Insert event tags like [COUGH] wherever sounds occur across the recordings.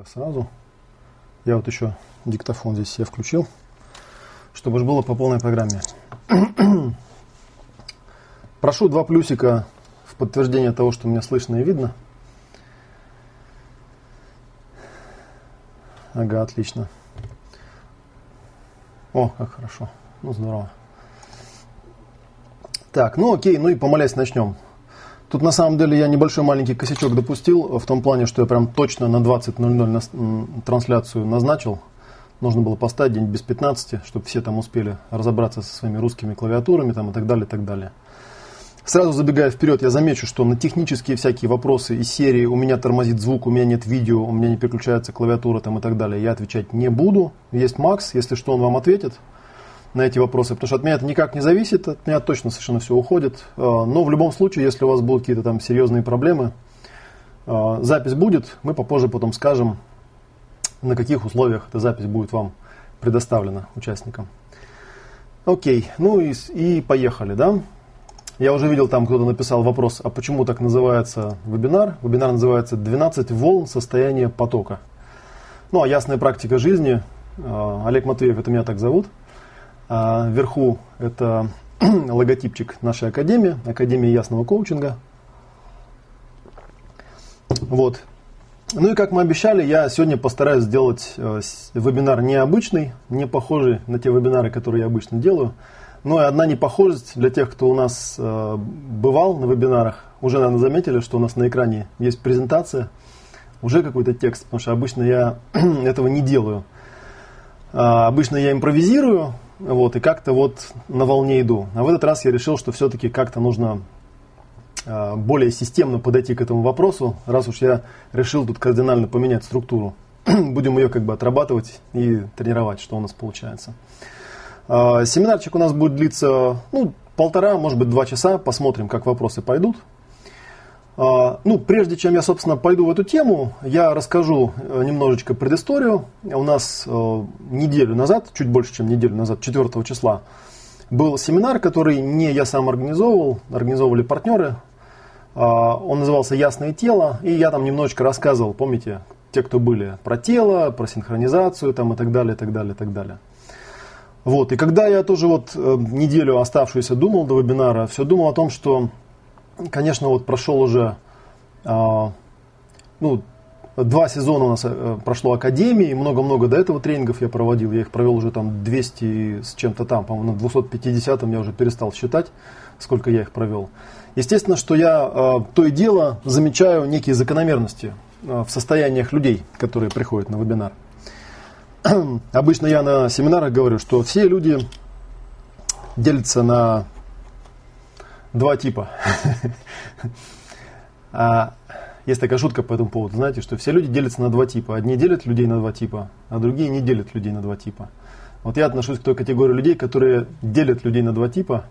Так, сразу. Я вот еще диктофон здесь себе включил, чтобы же было по полной программе. [CLEARS THROAT] Прошу два плюсика в подтверждение того, что меня слышно и видно. Ага, отлично. О, как хорошо. Ну, здорово. Так, ну окей, ну и помолясь начнем. Тут на самом деле я небольшой маленький косячок допустил, в том плане, что я прям точно на 20.00 трансляцию назначил. Нужно было поставить день без 15, чтобы все там успели разобраться со своими русскими клавиатурами там, и так далее, и так далее. Сразу забегая вперед, я замечу, что на технические всякие вопросы из серии «У меня тормозит звук, у меня нет видео, у меня не переключается клавиатура» там, и так далее, я отвечать не буду. Есть Макс, если что, он вам ответит на эти вопросы, потому что от меня это никак не зависит, от меня точно совершенно все уходит. А, но в любом случае, если у вас будут какие-то там серьезные проблемы, а, запись будет, мы попозже потом скажем, на каких условиях эта запись будет вам предоставлена участникам. Окей, ну и, и поехали, да? Я уже видел, там кто-то написал вопрос, а почему так называется вебинар? Вебинар называется «12 волн состояния потока». Ну, а ясная практика жизни. А, Олег Матвеев, это меня так зовут – а вверху это [CLEARS THROAT] логотипчик нашей академии, Академии ясного коучинга. Вот. Ну и как мы обещали, я сегодня постараюсь сделать э, вебинар необычный, не похожий на те вебинары, которые я обычно делаю. Но и одна непохожесть для тех, кто у нас э, бывал на вебинарах, уже, наверное, заметили, что у нас на экране есть презентация, уже какой-то текст, потому что обычно я [CLEARS THROAT] этого не делаю. А, обычно я импровизирую, вот, и как-то вот на волне иду. А в этот раз я решил, что все-таки как-то нужно э, более системно подойти к этому вопросу, раз уж я решил тут кардинально поменять структуру. [CLEARS THROAT] Будем ее как бы отрабатывать и тренировать, что у нас получается. Э, семинарчик у нас будет длиться ну, полтора, может быть, два часа. Посмотрим, как вопросы пойдут. А, ну, прежде чем я, собственно, пойду в эту тему, я расскажу э, немножечко предысторию. У нас э, неделю назад, чуть больше, чем неделю назад, 4 числа, был семинар, который не я сам организовывал, организовывали партнеры. А, он назывался «Ясное тело», и я там немножечко рассказывал, помните, те, кто были, про тело, про синхронизацию там, и так далее, и так далее, и так далее. Вот, и когда я тоже вот э, неделю оставшуюся думал до вебинара, все думал о том, что конечно, вот прошел уже, а, ну, два сезона у нас э, прошло Академии, много-много до этого тренингов я проводил, я их провел уже там 200 с чем-то там, по-моему, на 250 я уже перестал считать, сколько я их провел. Естественно, что я а, то и дело замечаю некие закономерности а, в состояниях людей, которые приходят на вебинар. [CLEARS THROAT] Обычно я на семинарах говорю, что все люди делятся на два типа. [LAUGHS] А есть такая шутка по этому поводу, знаете, что все люди делятся на два типа. Одни делят людей на два типа, а другие не делят людей на два типа. Вот я отношусь к той категории людей, которые делят людей на два типа.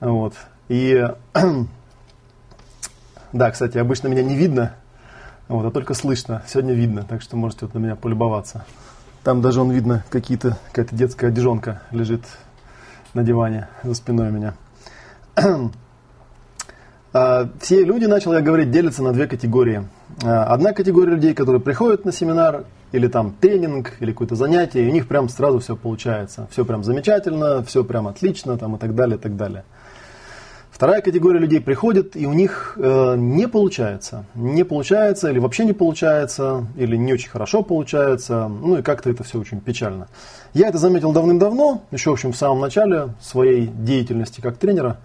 Вот. И [CLEARS THROAT] да, кстати, обычно меня не видно, вот, а только слышно. Сегодня видно, так что можете вот на меня полюбоваться. Там даже он видно, какие-то, какая-то детская одежонка лежит на диване за спиной у меня. А, все люди, начал я говорить, делятся на две категории. А, одна категория людей, которые приходят на семинар, или там тренинг, или какое-то занятие, и у них прям сразу все получается. Все прям замечательно, все прям отлично, там, и так далее, и так далее. Вторая категория людей приходит, и у них э, не получается. Не получается, или вообще не получается, или не очень хорошо получается. Ну и как-то это все очень печально. Я это заметил давным-давно, еще, в общем, в самом начале своей деятельности как тренера.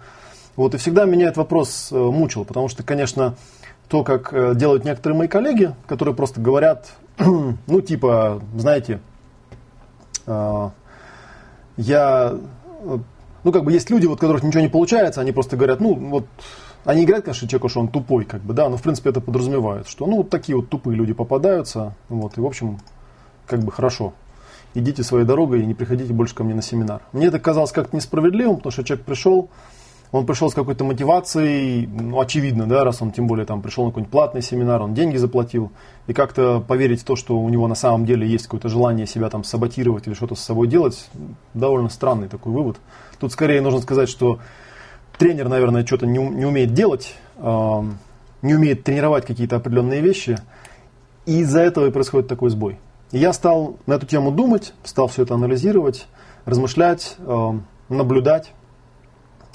Вот, и всегда меня этот вопрос э, мучил, потому что, конечно, то, как э, делают некоторые мои коллеги, которые просто говорят, [CLEARS THROAT] ну, типа, знаете, э, я, ну, как бы есть люди, вот, которых ничего не получается, они просто говорят, ну, вот, они говорят, конечно, человеку, что он тупой, как бы, да, но, в принципе, это подразумевает, что, ну, вот такие вот тупые люди попадаются, вот, и, в общем, как бы хорошо. Идите своей дорогой и не приходите больше ко мне на семинар. Мне это казалось как-то несправедливым, потому что человек пришел, он пришел с какой-то мотивацией, ну, очевидно, да, раз он тем более там пришел на какой-нибудь платный семинар, он деньги заплатил, и как-то поверить в то, что у него на самом деле есть какое-то желание себя там саботировать или что-то с собой делать, довольно странный такой вывод. Тут скорее нужно сказать, что тренер, наверное, что-то не, не умеет делать, э, не умеет тренировать какие-то определенные вещи, И из-за этого и происходит такой сбой. И я стал на эту тему думать, стал все это анализировать, размышлять, э, наблюдать.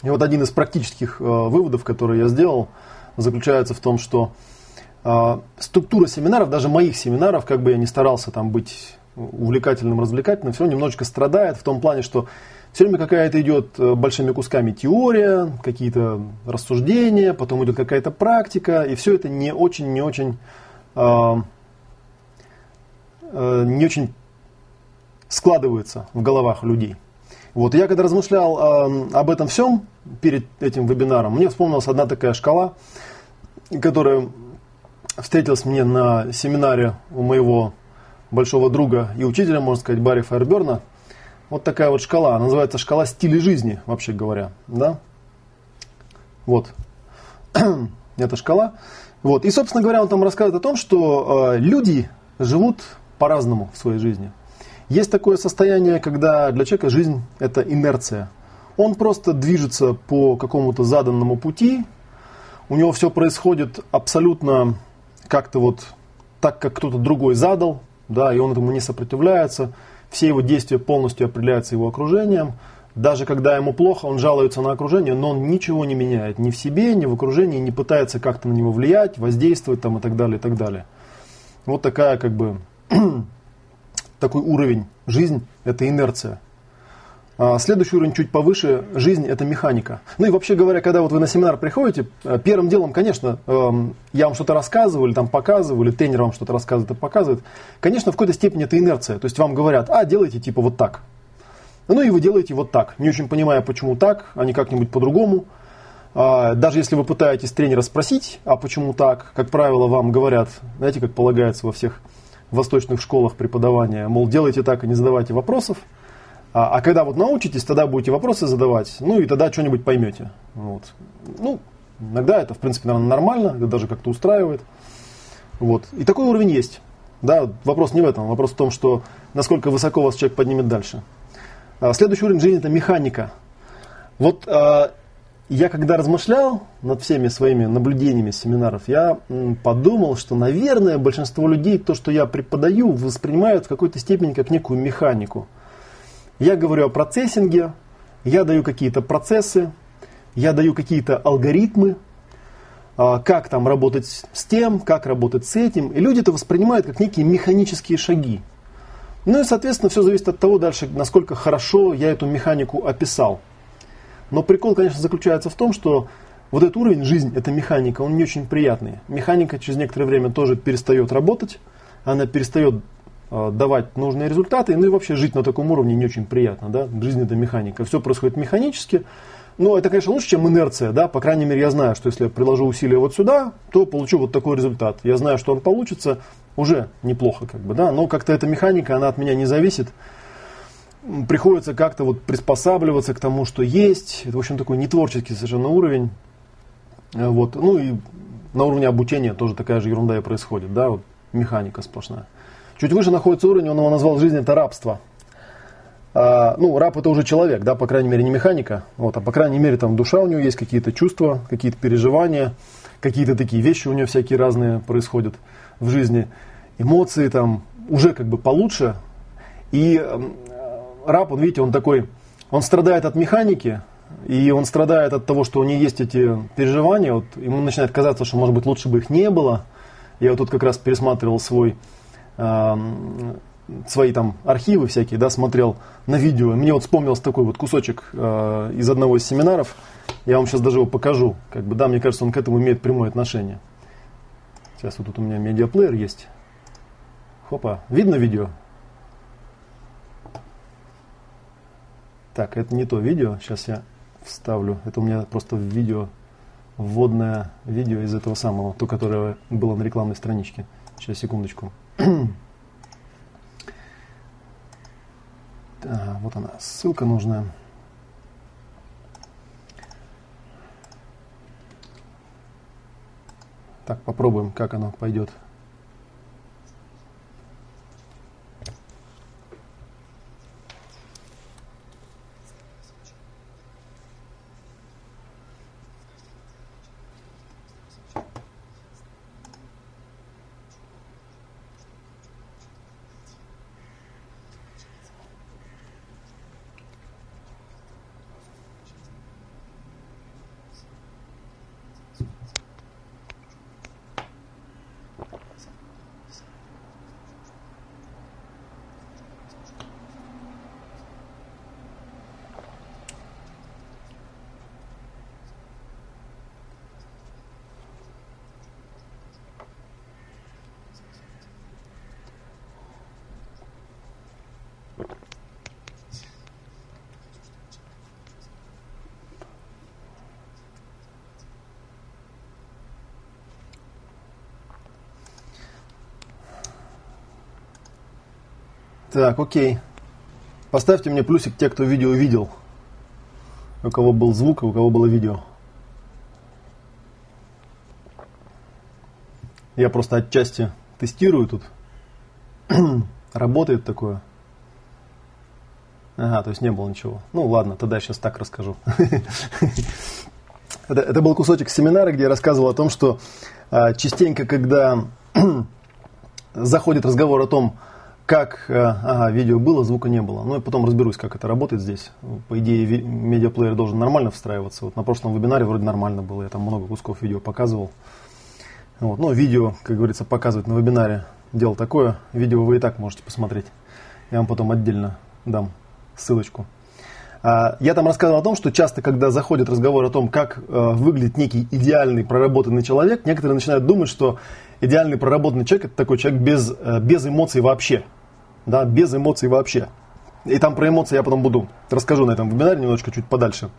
И вот один из практических э, выводов, который я сделал, заключается в том, что э, структура семинаров, даже моих семинаров, как бы я ни старался там быть увлекательным, развлекательным, все немножечко страдает в том плане, что все время какая-то идет большими кусками теория, какие-то рассуждения, потом идет какая-то практика, и все это не очень, не очень Э, не очень складывается в головах людей. Вот я когда размышлял э, об этом всем перед этим вебинаром, мне вспомнилась одна такая шкала, которая встретилась мне на семинаре у моего большого друга и учителя, можно сказать, Барри Файерберна. Вот такая вот шкала, она называется шкала стиля жизни, вообще говоря, да? Вот, [CLEARS THROAT] эта шкала. Вот. И, собственно говоря, он там рассказывает о том, что э, люди живут по-разному в своей жизни. Есть такое состояние, когда для человека жизнь – это инерция. Он просто движется по какому-то заданному пути, у него все происходит абсолютно как-то вот так, как кто-то другой задал, да, и он этому не сопротивляется. Все его действия полностью определяются его окружением. Даже когда ему плохо, он жалуется на окружение, но он ничего не меняет ни в себе, ни в окружении, не пытается как-то на него влиять, воздействовать там, и так далее, и так далее. Вот такая как бы [CLEARS THROAT] такой уровень. Жизнь – это инерция. А следующий уровень чуть повыше – жизнь – это механика. Ну и вообще говоря, когда вот вы на семинар приходите, э, первым делом, конечно, эм, я вам что-то рассказываю или там показываю, или тренер вам что-то рассказывает и показывает. Конечно, в какой-то степени это инерция. То есть вам говорят, а, делайте типа вот так. Ну и вы делаете вот так, не очень понимая, почему так, а не как-нибудь по-другому. А, даже если вы пытаетесь тренера спросить, а почему так, как правило, вам говорят, знаете, как полагается во всех в восточных школах преподавания, мол, делайте так и не задавайте вопросов, а, а когда вот научитесь, тогда будете вопросы задавать, ну и тогда что-нибудь поймете. Вот. Ну, иногда это, в принципе, наверное, нормально, это даже как-то устраивает. Вот. И такой уровень есть. Да, вопрос не в этом, вопрос в том, что насколько высоко вас человек поднимет дальше. А, следующий уровень жизни – это механика. Вот а, я когда размышлял над всеми своими наблюдениями семинаров, я подумал, что, наверное, большинство людей то, что я преподаю, воспринимают в какой-то степени как некую механику. Я говорю о процессинге, я даю какие-то процессы, я даю какие-то алгоритмы, а, как там работать с тем, как работать с этим. И люди это воспринимают как некие механические шаги. Ну и, соответственно, все зависит от того дальше, насколько хорошо я эту механику описал. Но прикол, конечно, заключается в том, что вот этот уровень жизнь, эта механика, он не очень приятный. Механика через некоторое время тоже перестает работать, она перестает э, давать нужные результаты, ну и вообще жить на таком уровне не очень приятно, да, жизнь это механика, все происходит механически, но это, конечно, лучше, чем инерция, да, по крайней мере, я знаю, что если я приложу усилия вот сюда, то получу вот такой результат, я знаю, что он получится, уже неплохо, как бы, да, но как-то эта механика, она от меня не зависит, приходится как-то вот приспосабливаться к тому, что есть. Это, в общем, такой нетворческий совершенно уровень. Э, вот. Ну и на уровне обучения тоже такая же ерунда и происходит, да, вот механика сплошная. Чуть выше находится уровень, он его назвал «Жизнь – это рабство». А, ну, раб – это уже человек, да, по крайней мере, не механика, вот, а по крайней мере, там душа у него есть, какие-то чувства, какие-то переживания, какие-то такие вещи у него всякие разные происходят в жизни, эмоции там уже как бы получше, и раб, он, видите, он такой, он страдает от механики, и он страдает от того, что у него есть эти переживания. Вот ему начинает казаться, что, может быть, лучше бы их не было. Я вот тут как раз пересматривал свой, э, свои там архивы всякие, да, смотрел на видео. Мне вот вспомнился такой вот кусочек э, из одного из семинаров. Я вам сейчас даже его покажу. Как бы, да, мне кажется, он к этому имеет прямое отношение. Сейчас вот тут у меня медиаплеер есть. Хопа, видно видео? Так, это не то видео. Сейчас я вставлю. Это у меня просто видео, вводное видео из этого самого, то, которое было на рекламной страничке. Сейчас, секундочку. [CLEARS THROAT] Да, вот она, ссылка нужная. Так, попробуем, как оно пойдет. Так, окей. Поставьте мне плюсик те, кто видео видел. У кого был звук, у кого было видео. Я просто отчасти тестирую тут. [CLEARS THROAT] Работает такое. Ага, то есть не было ничего. Ну ладно, тогда я сейчас так расскажу. [LAUGHS] это, это был кусочек семинара, где я рассказывал о том, что а, частенько, когда [CLEARS THROAT] заходит разговор о том, как а, ага, видео было, звука не было. Ну и потом разберусь, как это работает здесь. По идее, медиаплеер должен нормально встраиваться. Вот на прошлом вебинаре вроде нормально было, я там много кусков видео показывал. Вот. Но видео, как говорится, показывать на вебинаре дело такое. Видео вы и так можете посмотреть. Я вам потом отдельно дам ссылочку. А, я там рассказывал о том, что часто, когда заходит разговор о том, как э, выглядит некий идеальный проработанный человек, некоторые начинают думать, что идеальный проработанный человек это такой человек без, э, без эмоций вообще. Да, без эмоций вообще. И там про эмоции я потом буду расскажу на этом вебинаре немножко чуть подальше.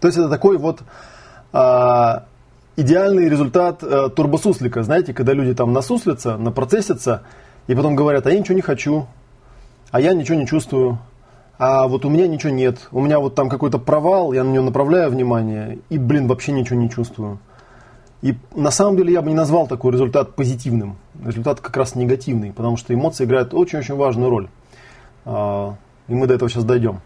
То есть это такой вот а, идеальный результат э, турбосуслика. Знаете, когда люди там насуслятся, напроцессятся, и потом говорят, а я ничего не хочу, а я ничего не чувствую, а вот у меня ничего нет. У меня вот там какой-то провал, я на него направляю внимание, и, блин, вообще ничего не чувствую. И на самом деле я бы не назвал такой результат позитивным. Результат как раз негативный, потому что эмоции играют очень-очень важную роль. А, и мы до этого сейчас дойдем.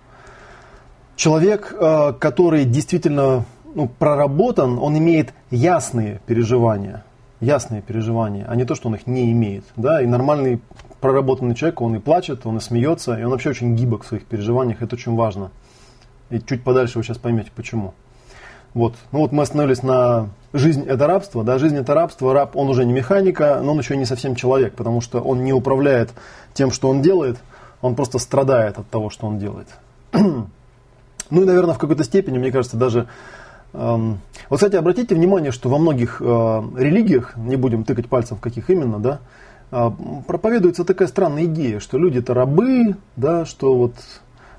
Человек, э, который действительно ну, проработан, он имеет ясные переживания, ясные переживания, а не то, что он их не имеет. Да? И нормальный проработанный человек, он и плачет, он и смеется, и он вообще очень гибок в своих переживаниях, это очень важно. И чуть подальше вы сейчас поймете, почему. Вот. Ну вот мы остановились на жизнь это рабство, да, жизнь это рабство, раб, он уже не механика, но он еще не совсем человек, потому что он не управляет тем, что он делает, он просто страдает от того, что он делает. [CLEARS THROAT] ну и, наверное, в какой-то степени, мне кажется, даже вот, кстати, обратите внимание, что во многих э, религиях, не будем тыкать пальцем в каких именно, да, э, проповедуется такая странная идея, что люди это рабы, да, что вот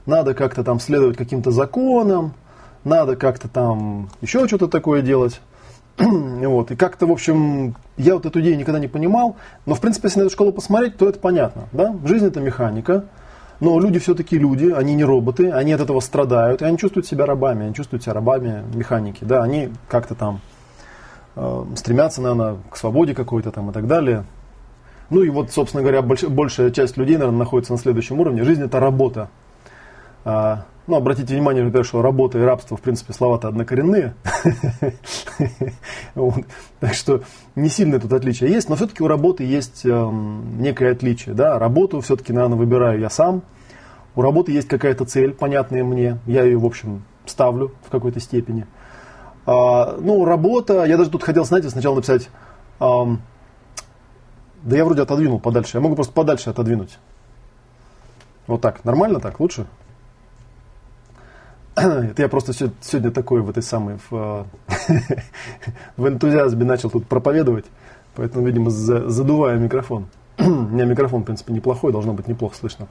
надо как-то там следовать каким-то законам, надо как-то там еще что-то такое делать. [CLEARS THROAT] вот, и как-то, в общем, я вот эту идею никогда не понимал, но, в принципе, если на эту школу посмотреть, то это понятно, да, жизнь это механика, но люди все-таки люди, они не роботы, они от этого страдают, и они чувствуют себя рабами, они чувствуют себя рабами механики. Да, они как-то там э, стремятся, наверное, к свободе какой-то там и так далее. Ну и вот, собственно говоря, больш, большая часть людей, наверное, находится на следующем уровне. Жизнь это работа. А, ну, обратите внимание, например, что работа и рабство, в принципе, слова-то однокоренные. [LAUGHS] Так что не сильно тут отличие есть, но все-таки у работы есть эм, некое отличие. Да? Работу все-таки, наверное, выбираю я сам. У работы есть какая-то цель, понятная мне. Я ее, в общем, ставлю в какой-то степени. А, ну, работа, я даже тут хотел, знаете, сначала написать, да я вроде отодвинул подальше, я могу просто подальше отодвинуть. Вот так, нормально так, лучше? [CLEARS THROAT] Это я просто сегодня такой в этой самой, в, [LAUGHS] в энтузиазме начал тут проповедовать, поэтому, видимо, задуваю микрофон. [CLEARS THROAT] У меня микрофон, в принципе, неплохой, должно быть неплохо слышно.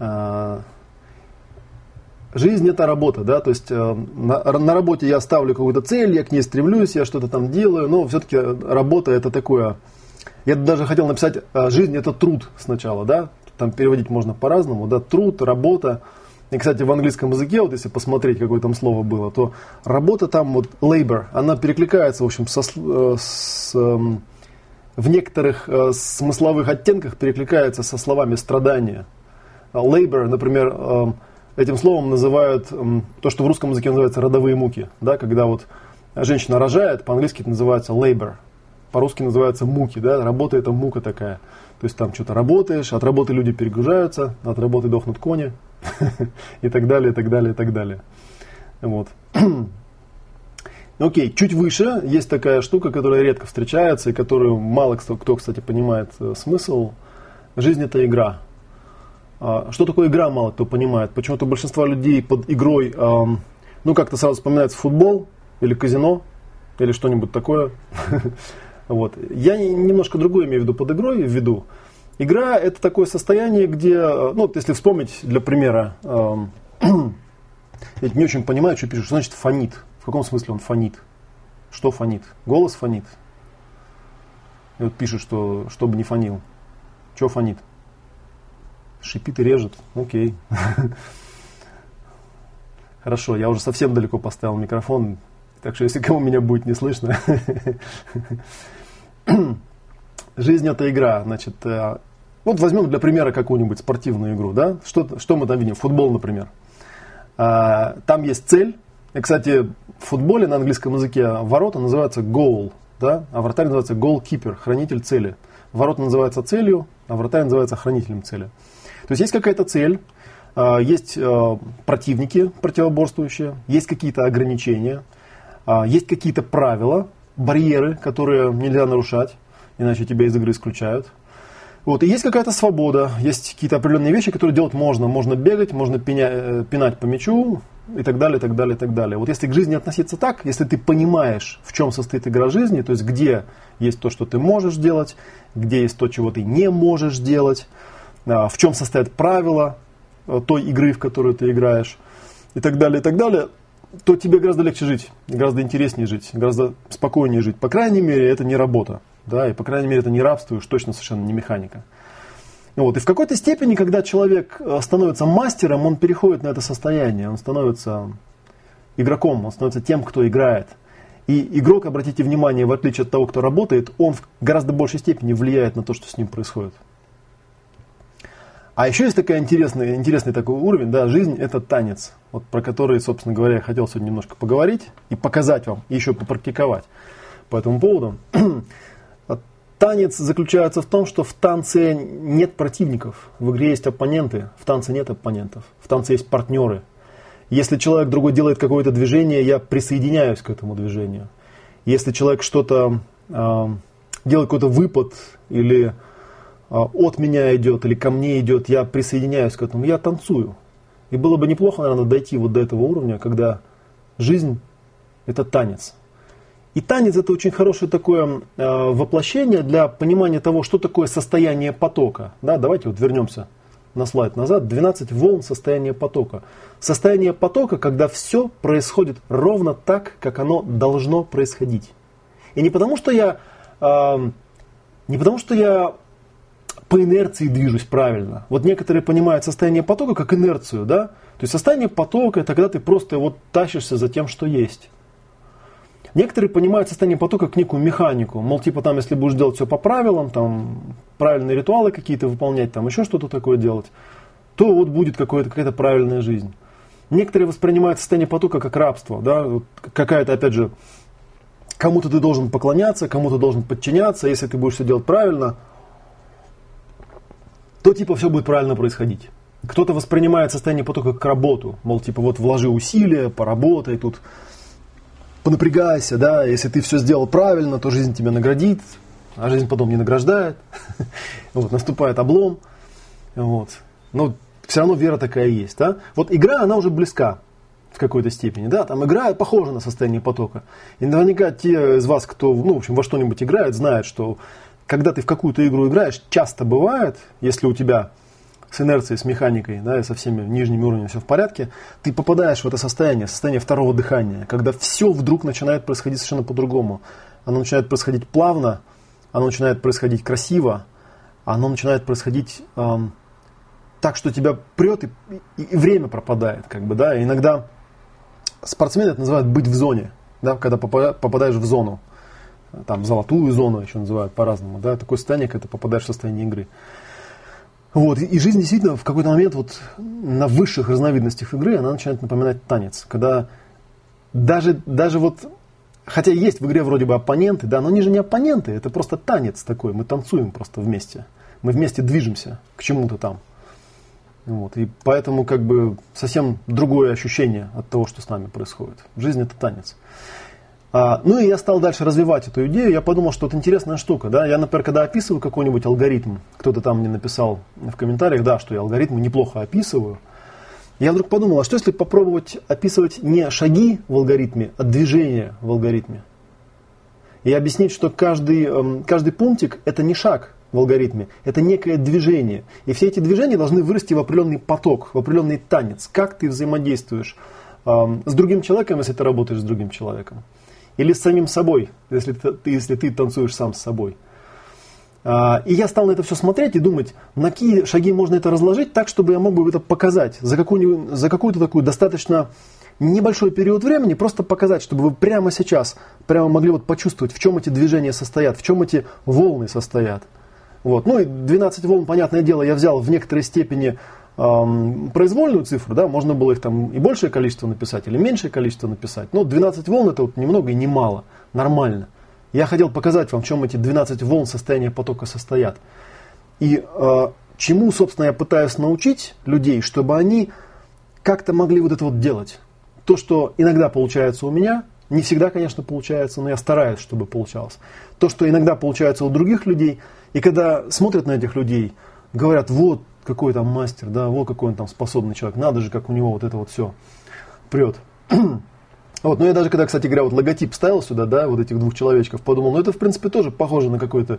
А, жизнь это работа, да, то есть э, на, на работе я ставлю какую-то цель, я к ней стремлюсь, я что-то там делаю, но все-таки работа это такое, я даже хотел написать, э, жизнь это труд сначала, да, там переводить можно по-разному, да, труд, работа, и, кстати, в английском языке, вот если посмотреть, какое там слово было, то работа там, вот labor, она перекликается, в общем, со, э, с, эм, в некоторых э, смысловых оттенках перекликается со словами страдания. Labor, например, эм, этим словом называют эм, то, что в русском языке называется родовые муки. Да, когда вот женщина рожает, по-английски это называется labor, по-русски называется муки, да, работа это мука такая. То есть там что-то работаешь, от работы люди перегружаются, от работы дохнут кони, [LAUGHS] и так далее, и так далее, и так далее. Вот. [CLEARS THROAT] Окей, чуть выше есть такая штука, которая редко встречается и которую мало кто, кто кстати, понимает э, смысл. Жизнь это игра. А, что такое игра, мало кто понимает. Почему-то большинство людей под игрой, ну как-то сразу вспоминается футбол или казино или что-нибудь такое. [LAUGHS] вот. Я немножко другое имею в виду под игрой в виду. Игра это такое состояние, где, э, ну, если вспомнить для примера, [CLEARS THROAT] я не очень понимаю, что пишут, что значит фонит. В каком смысле он фонит? Что фонит? Голос фонит. И вот пишет, что чтобы не фонил. Что фонит? Шипит и режет. Окей. [LAUGHS] Хорошо, я уже совсем далеко поставил микрофон, так что если кому меня будет не слышно. [CLEARS THROAT] Жизнь это игра, значит, э, вот возьмем для примера какую-нибудь спортивную игру, да? Что, что мы там видим? Футбол, например. А, там есть цель. И, кстати, в футболе на английском языке ворота называются goal, да? а вратарь называется goalkeeper, хранитель цели. Ворота называются целью, а вратарь называется хранителем цели. То есть есть какая-то цель, а, есть а, противники противоборствующие, есть какие-то ограничения, есть какие-то правила, барьеры, которые нельзя нарушать, иначе тебя из игры исключают. Вот, и есть какая-то свобода, есть какие-то определенные вещи, которые делать можно. Можно бегать, можно пеня, э, пинать по мячу и так далее, так далее, так далее. Вот если к жизни относиться так, если ты понимаешь, в чем состоит игра жизни, то есть где есть то, что ты можешь делать, где есть то, чего ты не можешь делать, а, в чем состоят правила э, той игры, в которую ты играешь, и так далее, и так далее, то тебе гораздо легче жить, гораздо интереснее жить, гораздо спокойнее жить. По крайней мере, это не работа да, и, по крайней мере, это не рабство, и уж точно совершенно не механика. Вот. И в какой-то степени, когда человек э, становится мастером, он переходит на это состояние, он становится игроком, он становится тем, кто играет. И игрок, обратите внимание, в отличие от того, кто работает, он в гораздо большей степени влияет на то, что с ним происходит. А еще есть такой интересный, интересный такой уровень, да, жизнь это танец, вот про который, собственно говоря, я хотел сегодня немножко поговорить и показать вам, и еще попрактиковать по этому поводу. [CLEARS THROAT] Танец заключается в том, что в танце нет противников, в игре есть оппоненты, в танце нет оппонентов, в танце есть партнеры. Если человек другой делает какое-то движение, я присоединяюсь к этому движению. Если человек что-то э, делает какой-то выпад или от меня идет или ко мне идет, я присоединяюсь к этому, я танцую. И было бы неплохо, наверное, дойти вот до этого уровня, когда жизнь это танец. И танец это очень хорошее такое э, воплощение для понимания того, что такое состояние потока. Да, давайте вот вернемся на слайд назад. 12 волн состояния потока. Состояние потока, когда все происходит ровно так, как оно должно происходить. И не потому, что я, э, не потому, что я по инерции движусь правильно. Вот некоторые понимают состояние потока как инерцию, да? То есть состояние потока это когда ты просто вот тащишься за тем, что есть. Некоторые понимают состояние потока как некую механику. Мол, типа там, если будешь делать все по правилам, там, правильные ритуалы какие-то выполнять, там, еще что-то такое делать, то вот будет какая-то правильная жизнь. Некоторые воспринимают состояние потока как рабство. Да? Какая-то, опять же, кому-то ты должен поклоняться, кому-то должен подчиняться. Если ты будешь все делать правильно, то типа все будет правильно происходить. Кто-то воспринимает состояние потока как работу. Мол, типа вот вложи усилия, поработай тут понапрягайся, да, если ты все сделал правильно, то жизнь тебя наградит, а жизнь потом не награждает, [LAUGHS] вот, наступает облом, вот. Но все равно вера такая есть, да. Вот игра, она уже близка в какой-то степени, да, там игра похожа на состояние потока. И наверняка те из вас, кто, ну, в общем, во что-нибудь играет, знают, что когда ты в какую-то игру играешь, часто бывает, если у тебя с инерцией, с механикой, да, и со всеми нижними уровнями все в порядке, ты попадаешь в это состояние, состояние второго дыхания, когда все вдруг начинает происходить совершенно по-другому. Оно начинает происходить плавно, оно начинает происходить красиво, оно начинает происходить эм, так, что тебя прет и, и, и время пропадает, как бы, да. И иногда спортсмены это называют быть в зоне, да, когда попадаешь в зону, там золотую зону еще называют по-разному, да, такое состояние, когда ты попадаешь в состояние игры. Вот, и жизнь действительно в какой-то момент вот на высших разновидностях игры она начинает напоминать танец, когда даже, даже вот, хотя есть в игре вроде бы оппоненты, да, но они же не оппоненты, это просто танец такой, мы танцуем просто вместе, мы вместе движемся к чему-то там. Вот, и поэтому как бы совсем другое ощущение от того, что с нами происходит. Жизнь это танец. А, ну и я стал дальше развивать эту идею. Я подумал, что это интересная штука. Да? Я, например, когда описываю какой-нибудь алгоритм, кто-то там мне написал в комментариях, да, что я алгоритмы неплохо описываю. Я вдруг подумал, а что если попробовать описывать не шаги в алгоритме, а движения в алгоритме? И объяснить, что каждый, эм, каждый пунктик это не шаг, в алгоритме, это некое движение. И все эти движения должны вырасти в определенный поток, в определенный танец. Как ты взаимодействуешь э, с другим человеком, если ты работаешь с другим человеком. Или с самим собой, если ты, если ты танцуешь сам с собой. А, и я стал на это все смотреть и думать, на какие шаги можно это разложить так, чтобы я мог бы это показать за, какую, за какую-то такую достаточно небольшой период времени, просто показать, чтобы вы прямо сейчас прямо могли вот почувствовать, в чем эти движения состоят, в чем эти волны состоят. Вот. Ну и 12 волн, понятное дело, я взял в некоторой степени произвольную цифру, да, можно было их там и большее количество написать, или меньшее количество написать. Но 12 волн это вот ни много и ни мало, нормально. Я хотел показать вам, в чем эти 12 волн состояния потока состоят. И э, чему, собственно, я пытаюсь научить людей, чтобы они как-то могли вот это вот делать. То, что иногда получается у меня, не всегда, конечно, получается, но я стараюсь, чтобы получалось. То, что иногда получается у других людей, и когда смотрят на этих людей, говорят, вот какой там мастер, да, вот какой он там способный человек, надо же, как у него вот это вот все прет. [CLEARS THROAT] Вот, ну я даже когда, кстати говоря, вот логотип ставил сюда, да, вот этих двух человечков, подумал, ну это в принципе тоже похоже на какой-то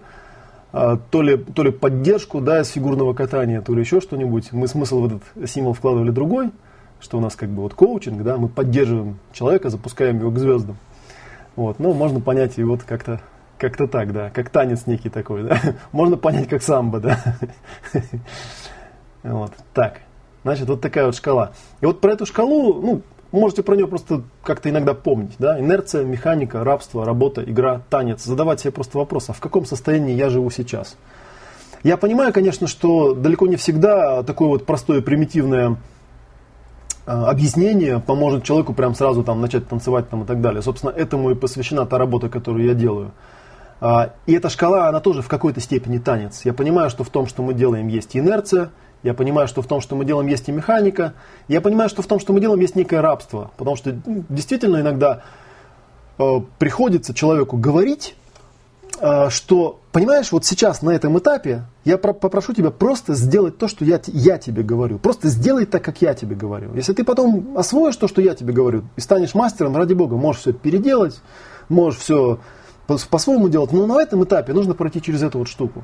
а, то ли, то ли поддержку, да, из фигурного катания, то ли еще что-нибудь. Мы смысл в этот символ вкладывали другой, что у нас как бы вот коучинг, да, мы поддерживаем человека, запускаем его к звездам. Вот, ну можно понять и вот как-то как-то так, да, как танец некий такой, да. [LAUGHS] Можно понять как самбо, да. [LAUGHS] Вот, так. Значит, вот такая вот шкала. И вот про эту шкалу, ну, Можете про нее просто как-то иногда помнить. Да? Инерция, механика, рабство, работа, игра, танец. Задавать себе просто вопрос, а в каком состоянии я живу сейчас? Я понимаю, конечно, что далеко не всегда такое вот простое примитивное а, объяснение поможет человеку прям сразу там начать танцевать там и так далее. Собственно, этому и посвящена та работа, которую я делаю. А, и эта шкала, она тоже в какой-то степени танец. Я понимаю, что в том, что мы делаем, есть инерция, я понимаю, что в том, что мы делаем, есть и механика. Я понимаю, что в том, что мы делаем, есть некое рабство. Потому что ну, действительно иногда э, приходится человеку говорить, э, что, понимаешь, вот сейчас на этом этапе я про- попрошу тебя просто сделать то, что я, я тебе говорю. Просто сделай так, как я тебе говорю. Если ты потом освоишь то, что я тебе говорю, и станешь мастером, ради бога, можешь все переделать, можешь все по-своему делать. Но на этом этапе нужно пройти через эту вот штуку.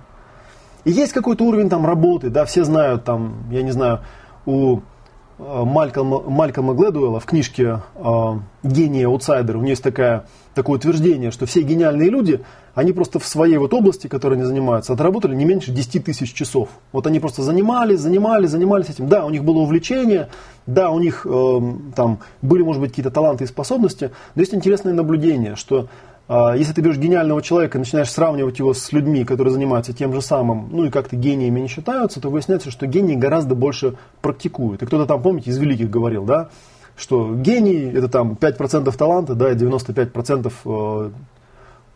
И есть какой-то уровень там работы, да, все знают там, я не знаю, у э, Малькома, Малькома Гледуэлла в книжке э, «Гений аутсайдер» у него есть такая, такое утверждение, что все гениальные люди, они просто в своей вот области, которой они занимаются, отработали не меньше 10 тысяч часов. Вот они просто занимались, занимались, занимались этим. Да, у них было увлечение, да, у них э, там были, может быть, какие-то таланты и способности, но есть интересное наблюдение, что если ты берешь гениального человека и начинаешь сравнивать его с людьми, которые занимаются тем же самым, ну и как-то гениями не считаются, то выясняется, что гении гораздо больше практикуют. И кто-то там, помните, из великих говорил, да, что гений это там 5% таланта, да, и 95% э,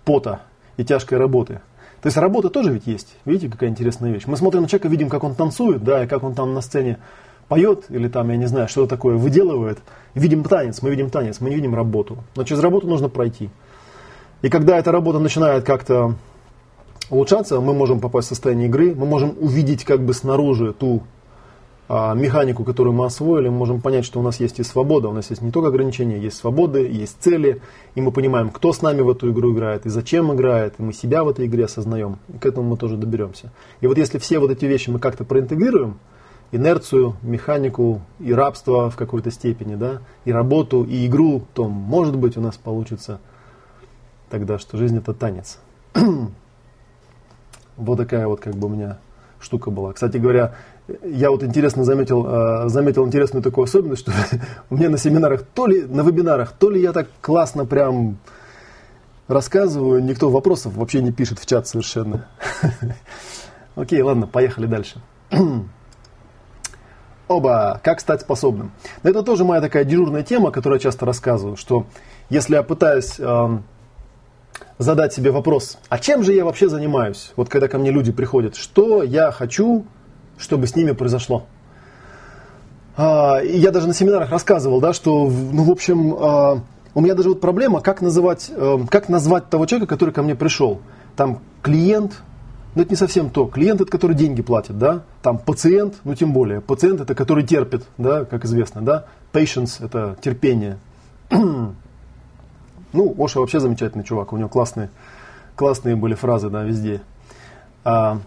пота и тяжкой работы. То есть работа тоже ведь есть. Видите, какая интересная вещь. Мы смотрим на человека, видим, как он танцует, да, и как он там на сцене поет, или там, я не знаю, что такое выделывает. Видим танец, мы видим танец, мы не видим работу. Но через работу нужно пройти. И когда эта работа начинает как-то улучшаться, мы можем попасть в состояние игры, мы можем увидеть как бы снаружи ту а, механику, которую мы освоили, мы можем понять, что у нас есть и свобода, у нас есть не только ограничения, есть свободы, есть цели, и мы понимаем, кто с нами в эту игру играет, и зачем играет, и мы себя в этой игре осознаем, и к этому мы тоже доберемся. И вот если все вот эти вещи мы как-то проинтегрируем, инерцию, механику и рабство в какой-то степени, да, и работу, и игру, то, может быть, у нас получится тогда, что жизнь это танец. [CLEARS THROAT] вот такая вот как бы у меня штука была. Кстати говоря, я вот интересно заметил, э, заметил интересную такую особенность, что [LAUGHS] у меня на семинарах, то ли на вебинарах, то ли я так классно прям рассказываю, никто вопросов вообще не пишет в чат совершенно. [LAUGHS] Окей, ладно, поехали дальше. [CLEARS THROAT] Оба, как стать способным. это тоже моя такая дежурная тема, которую я часто рассказываю, что если я пытаюсь эм, задать себе вопрос, а чем же я вообще занимаюсь? Вот когда ко мне люди приходят, что я хочу, чтобы с ними произошло? А, я даже на семинарах рассказывал, да, что, ну, в общем, а, у меня даже вот проблема, как называть, а, как назвать того человека, который ко мне пришел. Там клиент, ну это не совсем то. Клиент это который деньги платит, да. Там пациент, ну тем более. Пациент это который терпит, да, как известно, да. Patience это терпение. [CLEARS THROAT] Ну, Оша вообще замечательный чувак, у него классные, классные были фразы, да, везде. А,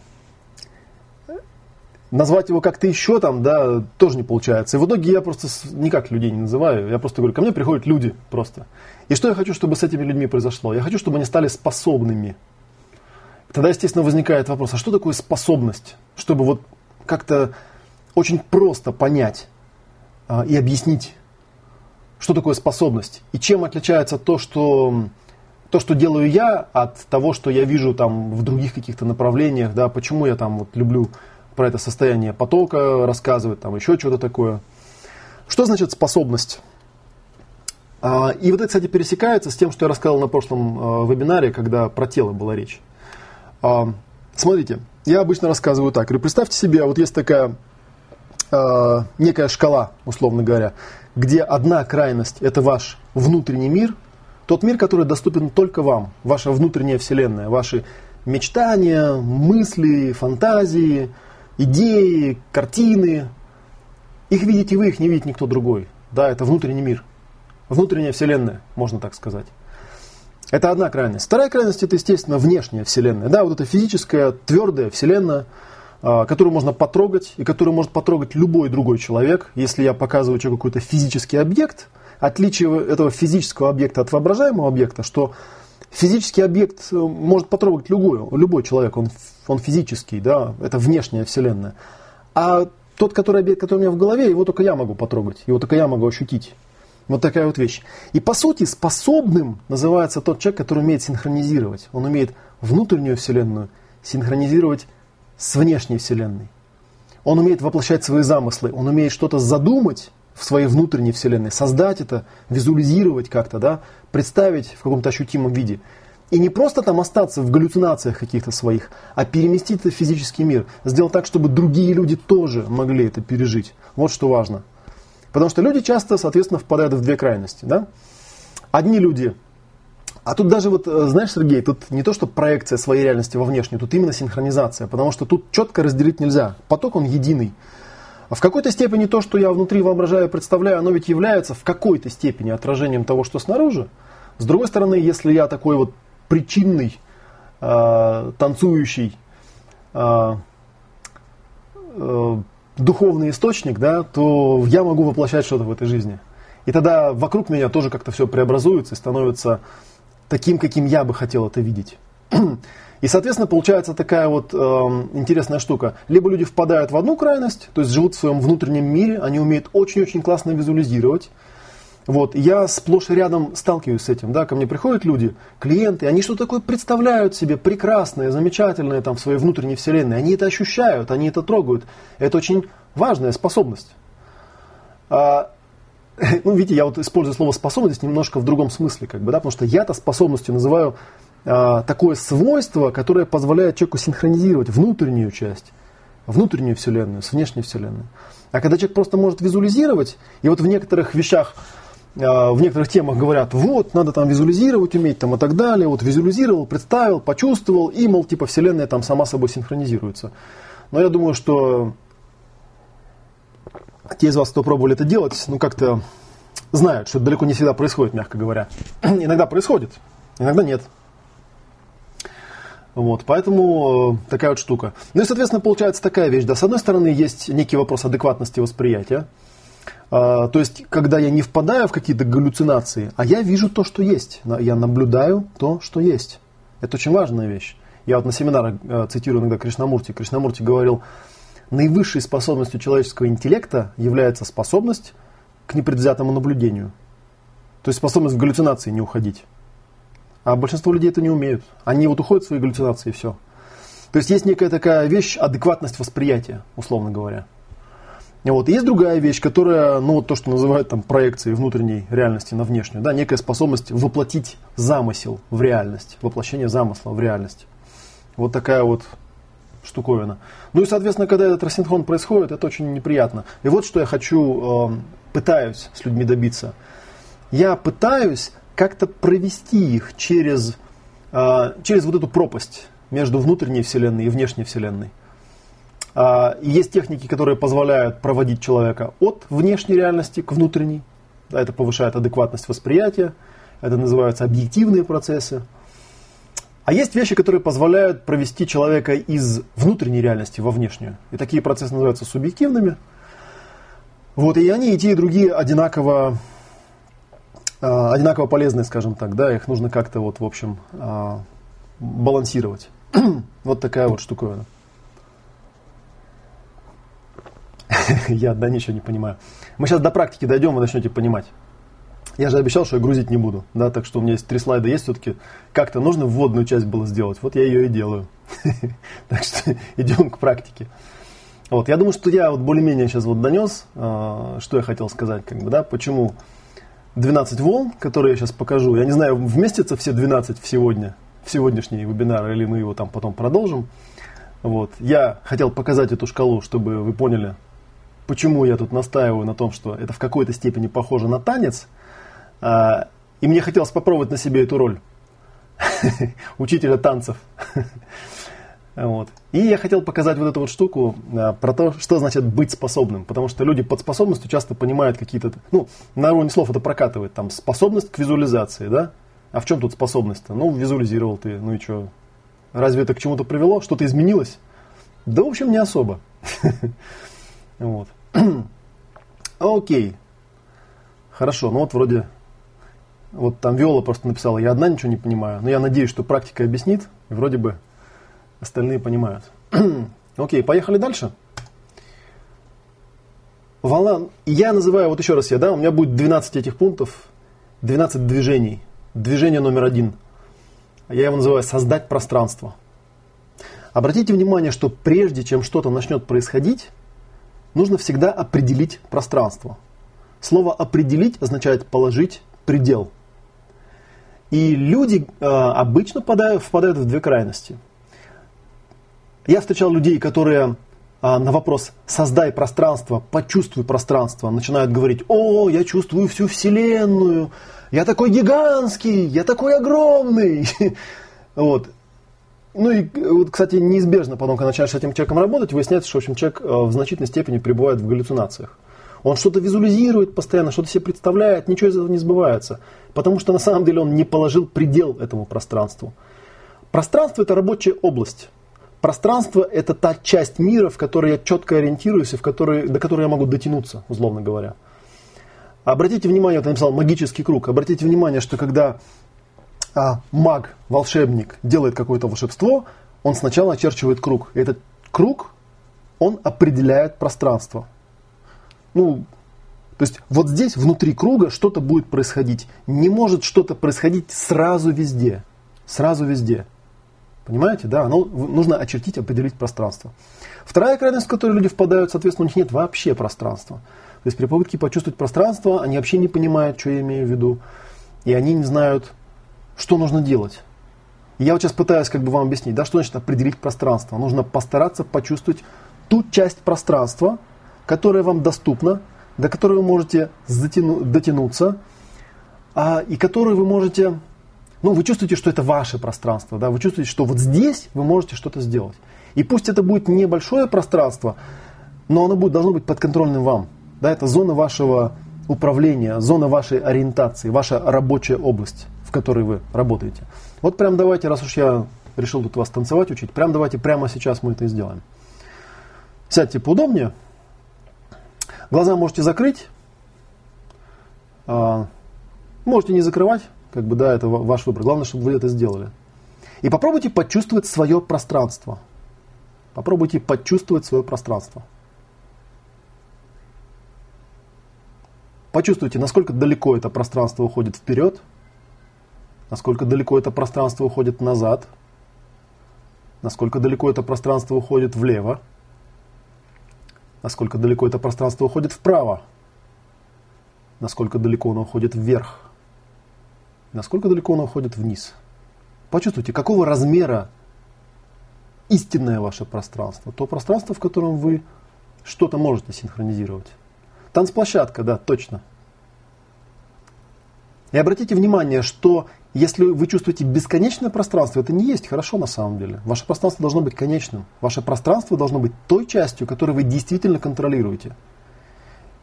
назвать его как-то еще там, да, тоже не получается. И в итоге я просто никак людей не называю, я просто говорю, ко мне приходят люди просто. И что я хочу, чтобы с этими людьми произошло? Я хочу, чтобы они стали способными. Тогда, естественно, возникает вопрос, а что такое способность? Чтобы вот как-то очень просто понять а, и объяснить, что такое способность. И чем отличается то, что то, что делаю я, от того, что я вижу там в других каких-то направлениях, да, почему я там вот люблю про это состояние потока рассказывать, там еще что-то такое. Что значит способность? А, и вот это, кстати, пересекается с тем, что я рассказал на прошлом а, вебинаре, когда про тело была речь. А, смотрите, я обычно рассказываю так. Говорю, представьте себе, вот есть такая некая шкала, условно говоря, где одна крайность – это ваш внутренний мир, тот мир, который доступен только вам, ваша внутренняя вселенная, ваши мечтания, мысли, фантазии – идеи, картины. Их видите вы, их не видит никто другой. Да, это внутренний мир. Внутренняя вселенная, можно так сказать. Это одна крайность. Вторая крайность это, естественно, внешняя вселенная. Да, вот эта физическая, твердая вселенная, которую можно потрогать и которую может потрогать любой другой человек. Если я показываю человеку какой-то физический объект, отличие этого физического объекта от воображаемого объекта, что Физический объект э, может потрогать любой, любой человек, он, он физический, да, это внешняя вселенная. А тот, который объект, который у меня в голове, его только я могу потрогать, его только я могу ощутить. Вот такая вот вещь. И по сути способным называется тот человек, который умеет синхронизировать. Он умеет внутреннюю вселенную синхронизировать с внешней вселенной. Он умеет воплощать свои замыслы, он умеет что-то задумать в своей внутренней вселенной, создать это, визуализировать как-то, да, представить в каком-то ощутимом виде. И не просто там остаться в галлюцинациях каких-то своих, а переместить это в физический мир. Сделать так, чтобы другие люди тоже могли это пережить. Вот что важно. Потому что люди часто, соответственно, впадают в две крайности. Да? Одни люди а тут даже вот, э, знаешь, Сергей, тут не то, что проекция своей реальности во внешнюю, тут именно синхронизация, потому что тут четко разделить нельзя. Поток, он единый. А в какой-то степени то, что я внутри воображаю и представляю, оно ведь является в какой-то степени отражением того, что снаружи. С другой стороны, если я такой вот причинный, э, танцующий, э, э, духовный источник, да, то я могу воплощать что-то в этой жизни. И тогда вокруг меня тоже как-то все преобразуется и становится таким, каким я бы хотел это видеть. И, соответственно, получается такая вот э, интересная штука. Либо люди впадают в одну крайность, то есть живут в своем внутреннем мире, они умеют очень-очень классно визуализировать. Вот, я сплошь и рядом сталкиваюсь с этим, да, ко мне приходят люди, клиенты, они что-то такое представляют себе прекрасное, замечательное там в своей внутренней вселенной, они это ощущают, они это трогают. Это очень важная способность. А, [LAUGHS] ну, видите, я вот использую слово способность немножко в другом смысле, как бы, да, потому что я-то способностью называю а, такое свойство, которое позволяет человеку синхронизировать внутреннюю часть, внутреннюю вселенную с внешней вселенной. А когда человек просто может визуализировать, и вот в некоторых вещах, а, в некоторых темах говорят, вот, надо там визуализировать уметь там и так далее, вот визуализировал, представил, почувствовал, и, мол, типа вселенная там сама собой синхронизируется. Но я думаю, что те из вас, кто пробовали это делать, ну как-то знают, что это далеко не всегда происходит, мягко говоря. [CLEARS THROAT] иногда происходит, иногда нет. Вот, поэтому э, такая вот штука. Ну и, соответственно, получается такая вещь. Да, с одной стороны, есть некий вопрос адекватности восприятия. А, то есть, когда я не впадаю в какие-то галлюцинации, а я вижу то, что есть. Я наблюдаю то, что есть. Это очень важная вещь. Я вот на семинарах э, цитирую иногда Кришнамурти. Кришнамурти говорил, наивысшей способностью человеческого интеллекта является способность к непредвзятому наблюдению. То есть способность в галлюцинации не уходить. А большинство людей это не умеют. Они вот уходят в свои галлюцинации и все. То есть есть некая такая вещь, адекватность восприятия, условно говоря. И вот есть другая вещь, которая, ну вот то, что называют там проекцией внутренней реальности на внешнюю, да, некая способность воплотить замысел в реальность, воплощение замысла в реальность. Вот такая вот штуковина. Ну и, соответственно, когда этот рассинхрон происходит, это очень неприятно. И вот что я хочу, э, пытаюсь с людьми добиться. Я пытаюсь как-то провести их через, а, через вот эту пропасть между внутренней вселенной и внешней вселенной. А, есть техники, которые позволяют проводить человека от внешней реальности к внутренней. Это повышает адекватность восприятия. Это называются объективные процессы. А есть вещи, которые позволяют провести человека из внутренней реальности во внешнюю. И такие процессы называются субъективными. Вот, и они и те, и другие одинаково, э, одинаково полезны, скажем так, да, их нужно как-то вот, в общем, э, балансировать. [CLEARS THROAT] вот такая вот штуковина. [LAUGHS] Я, да, ничего не понимаю. Мы сейчас до практики дойдем, вы начнете понимать. Я же обещал, что я грузить не буду, да, так что у меня есть три слайда, есть все-таки как-то нужно вводную часть было сделать, вот я ее и делаю. [LAUGHS] Так что [LAUGHS] идем к практике. Вот, я думаю, что я вот более-менее сейчас вот донес, э, что я хотел сказать, как бы, да, почему 12 волн, которые я сейчас покажу, я не знаю, вместятся все 12 в сегодня, в сегодняшний вебинар, или мы его там потом продолжим. Вот, я хотел показать эту шкалу, чтобы вы поняли, почему я тут настаиваю на том, что это в какой-то степени похоже на танец, а, и мне хотелось попробовать на себе эту роль [LAUGHS] учителя танцев. [LAUGHS] Вот. И я хотел показать вот эту вот штуку а, про то, что значит быть способным. Потому что люди под способностью часто понимают какие-то... Ну, на уровне слов это прокатывает. Там способность к визуализации, да? А в чем тут способность-то? Ну, визуализировал ты, ну и что? Разве это к чему-то привело? Что-то изменилось? Да, в общем, не особо. [LAUGHS] Вот. [CLEARS THROAT] Окей. Хорошо, ну вот вроде... Вот там Виола просто написала, я одна ничего не понимаю. Но я надеюсь, что практика объяснит. И вроде бы остальные понимают. [CLEARS THROAT] Окей, поехали дальше. Волна, я называю, вот еще раз я, да, у меня будет 12 этих пунктов, 12 движений. Движение номер один. Я его называю создать пространство. Обратите внимание, что прежде чем что-то начнет происходить, нужно всегда определить пространство. Слово определить означает положить предел. И люди э, обычно впадают, в две крайности – я встречал людей, которые а, на вопрос «создай пространство», «почувствуй пространство» начинают говорить «О, я чувствую всю Вселенную, я такой гигантский, я такой огромный». [LAUGHS] Вот. Ну и, вот, кстати, неизбежно потом, когда начинаешь с этим человеком работать, выясняется, что в общем, человек в значительной степени пребывает в галлюцинациях. Он что-то визуализирует постоянно, что-то себе представляет, ничего из этого не сбывается. Потому что на самом деле он не положил предел этому пространству. Пространство – это рабочая область. Пространство – это та часть мира, в которой я четко ориентируюсь и в которой, до которой я могу дотянуться, условно говоря. Обратите внимание, вот я написал магический круг. Обратите внимание, что когда а, маг, волшебник делает какое-то волшебство, он сначала очерчивает круг. И этот круг, он определяет пространство. Ну, то есть вот здесь, внутри круга, что-то будет происходить. Не может что-то происходить сразу везде. Сразу везде. Понимаете, да, оно, нужно очертить, определить пространство. Вторая крайность, в которую люди впадают, соответственно, у них нет вообще пространства. То есть при попытке почувствовать пространство, они вообще не понимают, что я имею в виду, и они не знают, что нужно делать. Я вот сейчас пытаюсь как бы вам объяснить, да, что значит определить пространство. Нужно постараться почувствовать ту часть пространства, которая вам доступна, до которой вы можете затяну, дотянуться, а, и которую вы можете ну, вы чувствуете, что это ваше пространство, да, вы чувствуете, что вот здесь вы можете что-то сделать. И пусть это будет небольшое пространство, но оно будет, должно быть подконтрольным вам. Да, это зона вашего управления, зона вашей ориентации, ваша рабочая область, в которой вы работаете. Вот прям давайте, раз уж я решил тут вас танцевать учить, прям давайте прямо сейчас мы это и сделаем. Сядьте поудобнее. Глаза можете закрыть. А, можете не закрывать. Как бы, да, это ваш выбор. Главное, чтобы вы это сделали. И попробуйте почувствовать свое пространство. Попробуйте почувствовать свое пространство. Почувствуйте, насколько далеко это пространство уходит вперед, насколько далеко это пространство уходит назад, насколько далеко это пространство уходит влево, насколько далеко это пространство уходит вправо, насколько далеко оно уходит вверх насколько далеко оно уходит вниз. Почувствуйте, какого размера истинное ваше пространство. То пространство, в котором вы что-то можете синхронизировать. Танцплощадка, да, точно. И обратите внимание, что если вы чувствуете бесконечное пространство, это не есть хорошо на самом деле. Ваше пространство должно быть конечным. Ваше пространство должно быть той частью, которую вы действительно контролируете.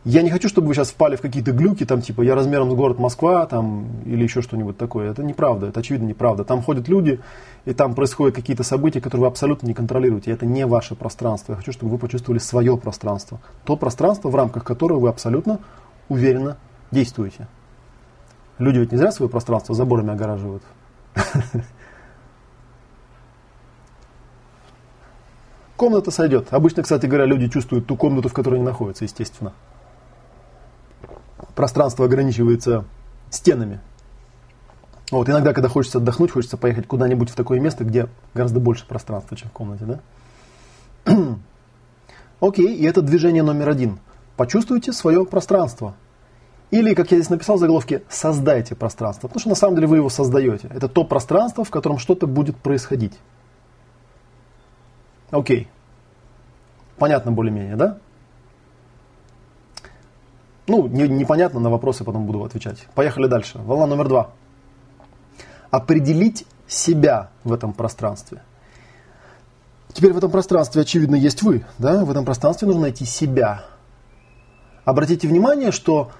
Я не хочу, чтобы вы сейчас впали в какие-то глюки, там, типа, я размером с город Москва, там, или еще что-нибудь такое. Это неправда, это очевидно неправда. Там ходят люди, и там происходят какие-то события, которые вы абсолютно не контролируете. Это не ваше пространство. Я хочу, чтобы вы почувствовали свое пространство. То пространство, в рамках которого вы абсолютно уверенно действуете. Люди ведь не зря свое пространство заборами огораживают. Комната сойдет. Обычно, кстати говоря, люди чувствуют ту комнату, в которой они находятся, естественно пространство ограничивается стенами. Вот, иногда, когда хочется отдохнуть, хочется поехать куда-нибудь в такое место, где гораздо больше пространства, чем в комнате, да? [CLEARS THROAT] Окей, и это движение номер один. Почувствуйте свое пространство. Или, как я здесь написал в заголовке, создайте пространство. Потому что на самом деле вы его создаете. Это то пространство, в котором что-то будет происходить. Окей. Понятно более-менее, да? Ну, не, непонятно, на вопросы потом буду отвечать. Поехали дальше. Волна номер два. Определить себя в этом пространстве. Теперь в этом пространстве, очевидно, есть вы. Да? В этом пространстве нужно найти себя. Обратите внимание, что,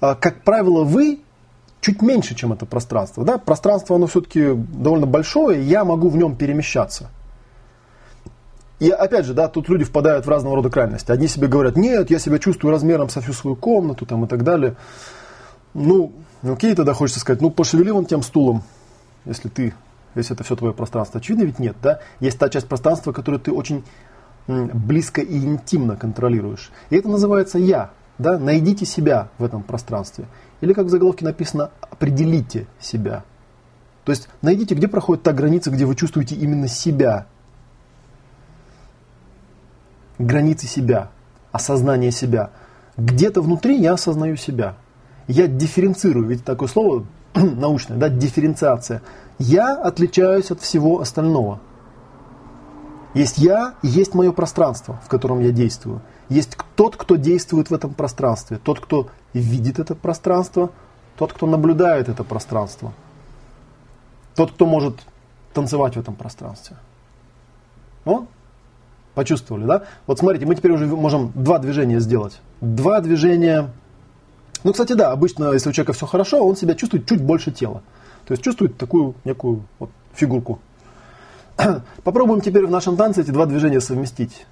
как правило, вы чуть меньше, чем это пространство. Да? Пространство, оно все-таки довольно большое, я могу в нем перемещаться. И опять же, да, тут люди впадают в разного рода крайности. Одни себе говорят, нет, я себя чувствую размером со всю свою комнату там, и так далее. Ну, окей, тогда хочется сказать, ну, пошевели вон тем стулом, если ты, если это все твое пространство. Очевидно ведь нет, да? Есть та часть пространства, которую ты очень близко и интимно контролируешь. И это называется «я». Да? Найдите себя в этом пространстве. Или, как в заголовке написано, определите себя. То есть найдите, где проходит та граница, где вы чувствуете именно себя, границы себя, осознание себя. Где-то внутри я осознаю себя. Я дифференцирую, ведь такое слово [CLEARS THROAT] научное, да, дифференциация. Я отличаюсь от всего остального. Есть я есть мое пространство, в котором я действую. Есть тот, кто действует в этом пространстве, тот, кто видит это пространство, тот, кто наблюдает это пространство, тот, кто может танцевать в этом пространстве. Вот Почувствовали, да? Вот смотрите, мы теперь уже можем два движения сделать. Два движения. Ну, кстати, да, обычно, если у человека все хорошо, он себя чувствует чуть больше тела. То есть чувствует такую некую вот фигурку. [CLEARS THROAT] Попробуем теперь в нашем танце эти два движения совместить.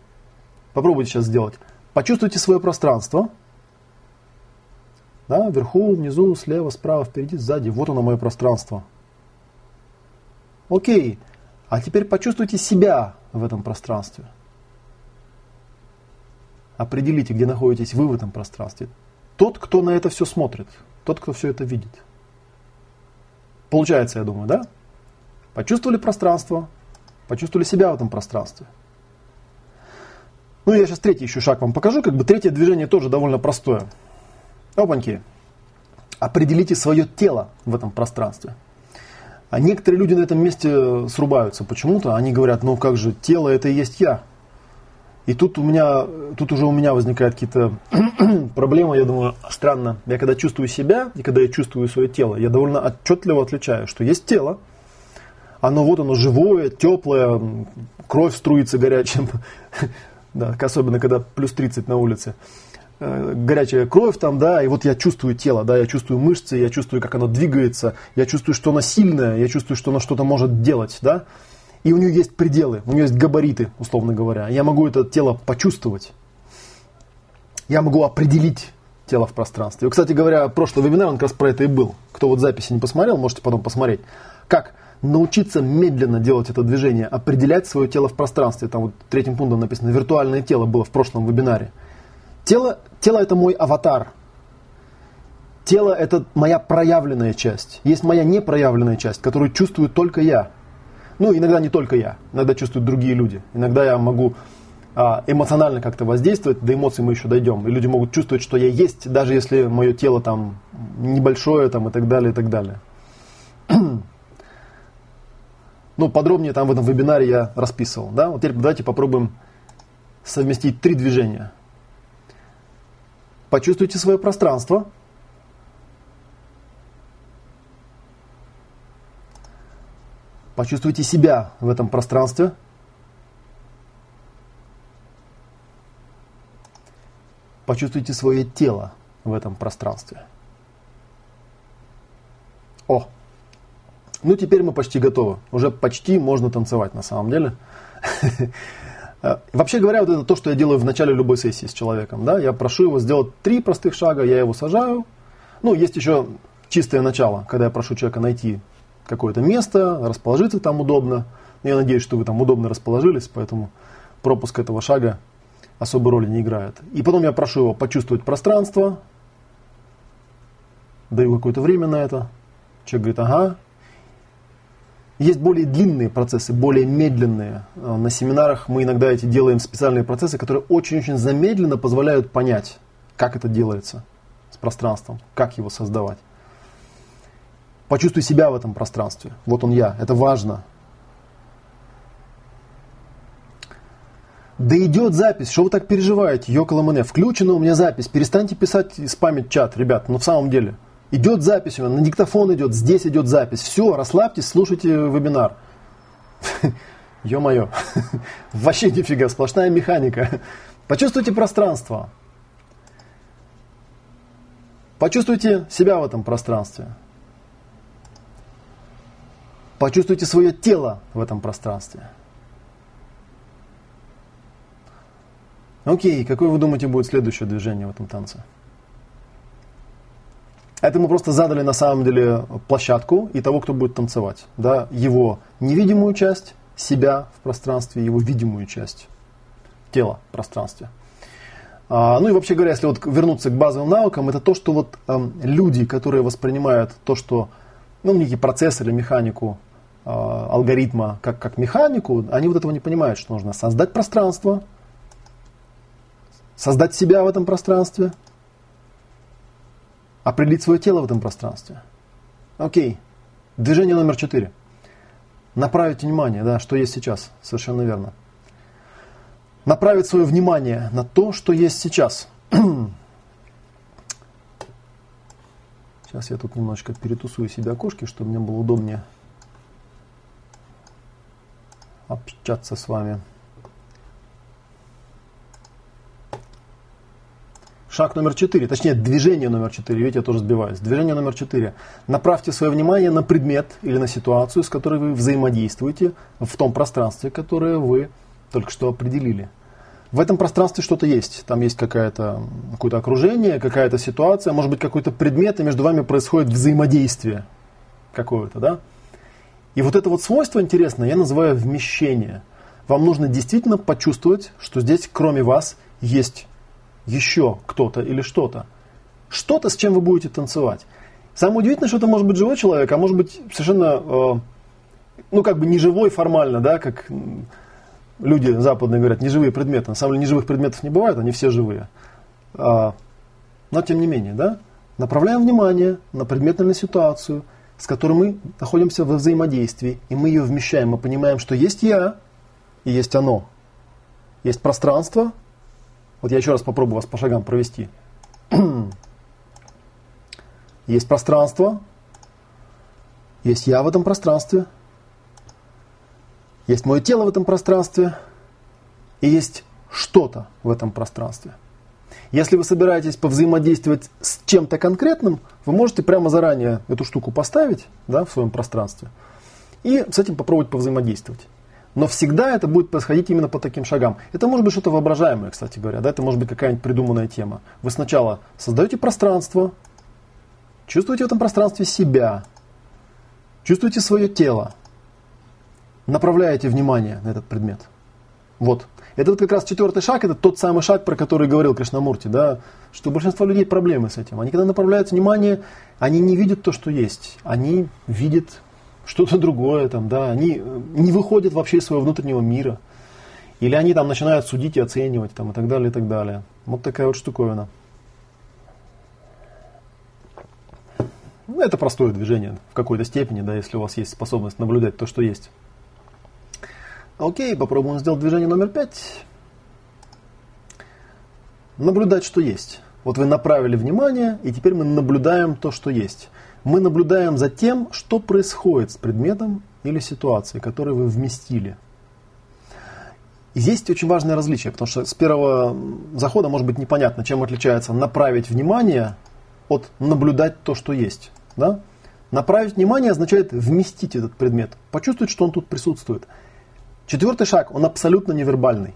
Попробуйте сейчас сделать. Почувствуйте свое пространство. Да, вверху, внизу, слева, справа, впереди, сзади. Вот оно мое пространство. Окей. А теперь почувствуйте себя в этом пространстве. Определите, где находитесь вы в этом пространстве. Тот, кто на это все смотрит, тот, кто все это видит. Получается, я думаю, да? Почувствовали пространство, почувствовали себя в этом пространстве. Ну, я сейчас третий еще шаг вам покажу. Как бы третье движение тоже довольно простое. Опаньки. Определите свое тело в этом пространстве. А некоторые люди на этом месте срубаются почему-то. Они говорят, ну как же, тело это и есть я. И тут у меня, тут уже у меня возникают какие-то [CLEARS THROAT] проблемы, я думаю, странно. Я когда чувствую себя и когда я чувствую свое тело, я довольно отчетливо отличаю, что есть тело, оно вот оно живое, теплое, кровь струится горячим, [LAUGHS] да, особенно когда плюс 30 на улице э, горячая кровь там, да, и вот я чувствую тело, да, я чувствую мышцы, я чувствую, как оно двигается, я чувствую, что оно сильное, я чувствую, что оно что-то может делать, да, и у нее есть пределы, у нее есть габариты, условно говоря. Я могу это тело почувствовать. Я могу определить тело в пространстве. И, кстати говоря, прошлый вебинар, он как раз про это и был. Кто вот записи не посмотрел, можете потом посмотреть. Как научиться медленно делать это движение, определять свое тело в пространстве. Там вот третьим пунктом написано «виртуальное тело» было в прошлом вебинаре. Тело, тело это мой аватар. Тело это моя проявленная часть. Есть моя непроявленная часть, которую чувствую только я. Ну, иногда не только я, иногда чувствуют другие люди. Иногда я могу а, эмоционально как-то воздействовать, до эмоций мы еще дойдем. И люди могут чувствовать, что я есть, даже если мое тело там небольшое там, и так далее, и так далее. [CLEARS THROAT] ну, подробнее там в этом вебинаре я расписывал. Да? Вот теперь давайте попробуем совместить три движения. Почувствуйте свое пространство – Почувствуйте себя в этом пространстве. Почувствуйте свое тело в этом пространстве. О, ну теперь мы почти готовы. Уже почти можно танцевать на самом деле. Вообще говоря, вот это то, что я делаю в начале любой сессии с человеком. Да? Я прошу его сделать три простых шага, я его сажаю. Ну, есть еще чистое начало, когда я прошу человека найти какое-то место, расположиться там удобно. Я надеюсь, что вы там удобно расположились, поэтому пропуск этого шага особой роли не играет. И потом я прошу его почувствовать пространство, даю какое-то время на это. Человек говорит, ага. Есть более длинные процессы, более медленные. Э, на семинарах мы иногда эти делаем специальные процессы, которые очень-очень замедленно позволяют понять, как это делается с пространством, как его создавать. Почувствуй себя в этом пространстве. Вот он я. Это важно. Да идет запись, что вы так переживаете, Йокола Мане, включена у меня запись, перестаньте писать спамить чат, ребят, ну в самом деле. Идет запись, на диктофон идет, здесь идет запись. Все, расслабьтесь, слушайте вебинар. [LAUGHS] Ё-моё, [LAUGHS] вообще нифига, сплошная механика. Почувствуйте пространство. Почувствуйте себя в этом пространстве. Почувствуйте свое тело в этом пространстве. Окей, какое вы думаете будет следующее движение в этом танце? Это мы просто задали на самом деле площадку и того, кто будет танцевать. Да, его невидимую часть, себя в пространстве, его видимую часть, тело в пространстве. А, ну и вообще говоря, если вот вернуться к базовым навыкам, это то, что вот э, люди, которые воспринимают то, что ну, некий процесс или механику э, алгоритма как, как механику, они вот этого не понимают, что нужно создать пространство, создать себя в этом пространстве, определить свое тело в этом пространстве. Окей. Движение номер четыре. Направить внимание, да, что есть сейчас. Совершенно верно. Направить свое внимание на то, что есть сейчас. [CLEARS THROAT] Сейчас я тут немножечко перетусую себе окошки, чтобы мне было удобнее общаться с вами. Шаг номер четыре, точнее движение номер четыре, видите, я тоже сбиваюсь. Движение номер четыре. Направьте свое внимание на предмет или на ситуацию, с которой вы взаимодействуете в том пространстве, которое вы только что определили. В этом пространстве что-то есть. Там есть какое-то какое окружение, какая-то ситуация, может быть какой-то предмет, и между вами происходит взаимодействие какое-то, да? И вот это вот свойство интересное я называю вмещение. Вам нужно действительно почувствовать, что здесь кроме вас есть еще кто-то или что-то. Что-то, с чем вы будете танцевать. Самое удивительное, что это может быть живой человек, а может быть совершенно, э, ну как бы не живой формально, да, как люди западные говорят, неживые предметы. На самом деле неживых предметов не бывает, они все живые. А, но тем не менее, да, направляем внимание на предмет или на ситуацию, с которой мы находимся во взаимодействии, и мы ее вмещаем, мы понимаем, что есть я и есть оно. Есть пространство, вот я еще раз попробую вас по шагам провести. [CLEARS THROAT] Есть пространство, есть я в этом пространстве, есть мое тело в этом пространстве, и есть что-то в этом пространстве. Если вы собираетесь повзаимодействовать с чем-то конкретным, вы можете прямо заранее эту штуку поставить да, в своем пространстве и с этим попробовать повзаимодействовать. Но всегда это будет происходить именно по таким шагам. Это может быть что-то воображаемое, кстати говоря. Да? Это может быть какая-нибудь придуманная тема. Вы сначала создаете пространство, чувствуете в этом пространстве себя, чувствуете свое тело, направляете внимание на этот предмет. Вот. Это вот как раз четвертый шаг, это тот самый шаг, про который говорил Кришнамурти, да, что у большинства людей проблемы с этим. Они когда направляют внимание, они не видят то, что есть. Они видят что-то другое, там, да, они э, не выходят вообще из своего внутреннего мира. Или они там начинают судить и оценивать, там, и так далее, и так далее. Вот такая вот штуковина. Ну, это простое движение в какой-то степени, да, если у вас есть способность наблюдать то, что есть. Окей, попробуем сделать движение номер пять. Наблюдать, что есть. Вот вы направили внимание, и теперь мы наблюдаем то, что есть мы наблюдаем за тем, что происходит с предметом или ситуацией, которую вы вместили. И здесь есть очень важное различие, потому что с первого захода может быть непонятно, чем отличается направить внимание от наблюдать то, что есть. Да? Направить внимание означает вместить этот предмет, почувствовать, что он тут присутствует. Четвертый шаг, он абсолютно невербальный.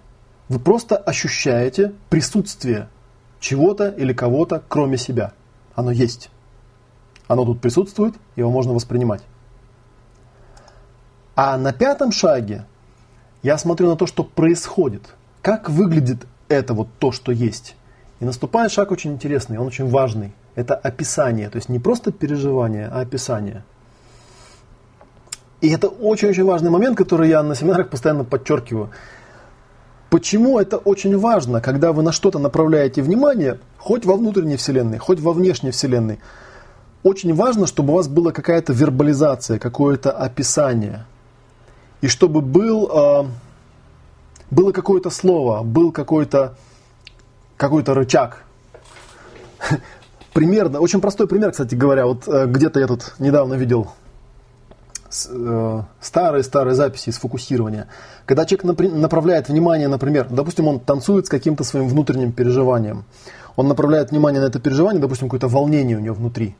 Вы просто ощущаете присутствие чего-то или кого-то, кроме себя. Оно есть. Оно тут присутствует, его можно воспринимать. А на пятом шаге я смотрю на то, что происходит. Как выглядит это вот то, что есть. И наступает шаг очень интересный, он очень важный. Это описание, то есть не просто переживание, а описание. И это очень-очень важный момент, который я на семинарах постоянно подчеркиваю. Почему это очень важно, когда вы на что-то направляете внимание, хоть во внутренней вселенной, хоть во внешней вселенной. Очень важно, чтобы у вас была какая-то вербализация, какое-то описание. И чтобы был, э, было какое-то слово, был какой-то какой рычаг. Примерно, очень простой пример, кстати говоря, вот э, где-то я тут недавно видел старые-старые записи из фокусирования. Когда человек направляет внимание, например, допустим, он танцует с каким-то своим внутренним переживанием. Он направляет внимание на это переживание, допустим, какое-то волнение у него внутри.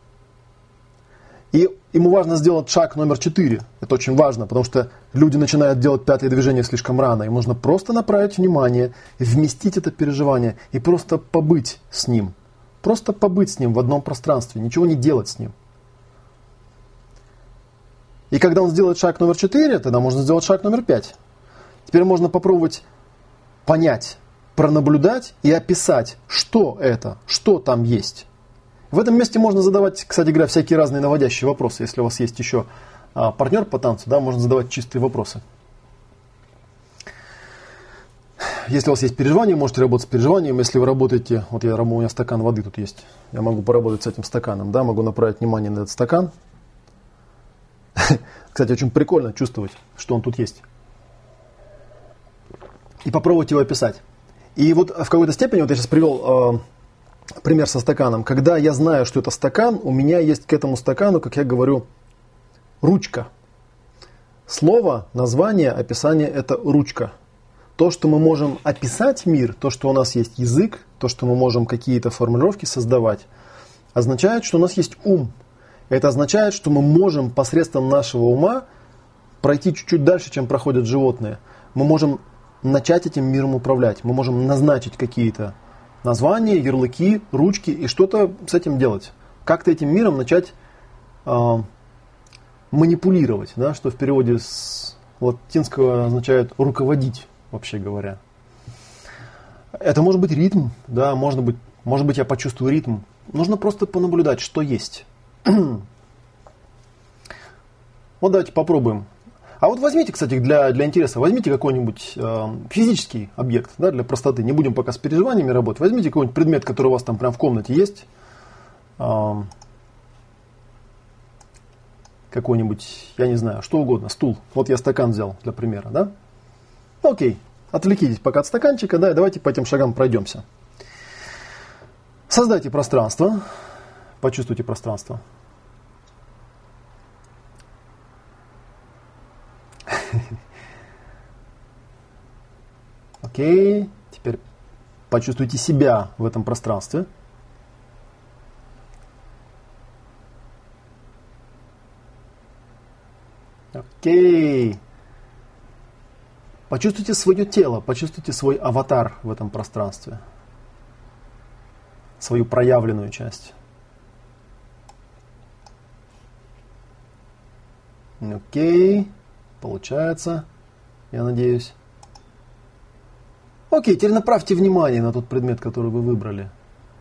И ему важно сделать шаг номер четыре. Это очень важно, потому что люди начинают делать пятое движение слишком рано. Им нужно просто направить внимание, вместить это переживание и просто побыть с ним. Просто побыть с ним в одном пространстве, ничего не делать с ним. И когда он сделает шаг номер 4, тогда можно сделать шаг номер 5. Теперь можно попробовать понять, пронаблюдать и описать, что это, что там есть. В этом месте можно задавать, кстати говоря, всякие разные наводящие вопросы. Если у вас есть еще а, партнер по танцу, да, можно задавать чистые вопросы. Если у вас есть переживания, можете работать с переживанием. Если вы работаете, вот я, у меня стакан воды тут есть, я могу поработать с этим стаканом, да, могу направить внимание на этот стакан, [LAUGHS] Кстати, очень прикольно чувствовать, что он тут есть. И попробовать его описать. И вот в какой-то степени, вот я сейчас привел э, пример со стаканом. Когда я знаю, что это стакан, у меня есть к этому стакану, как я говорю, ручка. Слово, название, описание – это ручка. То, что мы можем описать мир, то, что у нас есть язык, то, что мы можем какие-то формулировки создавать, означает, что у нас есть ум, это означает, что мы можем посредством нашего ума пройти чуть-чуть дальше, чем проходят животные. Мы можем начать этим миром управлять. Мы можем назначить какие-то названия, ярлыки, ручки и что-то с этим делать. Как-то этим миром начать э, манипулировать, да, что в переводе с латинского означает руководить, вообще говоря. Это может быть ритм, да, может быть, может быть я почувствую ритм. Нужно просто понаблюдать, что есть. [CLEARS THROAT] вот давайте попробуем. А вот возьмите, кстати, для, для интереса, возьмите какой-нибудь э, физический объект, да, для простоты. Не будем пока с переживаниями работать. Возьмите какой-нибудь предмет, который у вас там прям в комнате есть. Э, какой-нибудь, я не знаю, что угодно, стул. Вот я стакан взял для примера, да? Окей, отвлекитесь пока от стаканчика, да, и давайте по этим шагам пройдемся. Создайте пространство. Почувствуйте пространство. [LAUGHS] Окей. Теперь почувствуйте себя в этом пространстве. Окей. Почувствуйте свое тело, почувствуйте свой аватар в этом пространстве. Свою проявленную часть. Окей, получается, я надеюсь. Окей, теперь направьте внимание на тот предмет, который вы выбрали.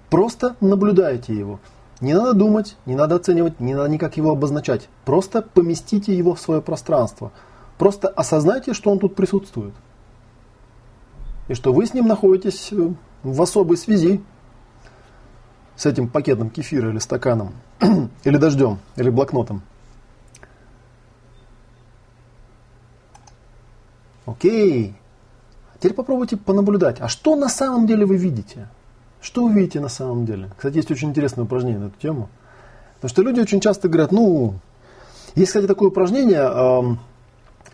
Просто наблюдайте его. Не надо думать, не надо оценивать, не надо никак его обозначать. Просто поместите его в свое пространство. Просто осознайте, что он тут присутствует. И что вы с ним находитесь э, в особой связи с этим пакетом кефира или стаканом, [CLEARS THROAT] или дождем, или блокнотом. Окей. Теперь попробуйте понаблюдать. А что на самом деле вы видите? Что вы видите на самом деле? Кстати, есть очень интересное упражнение на эту тему. Потому что люди очень часто говорят, ну, есть, кстати, такое упражнение,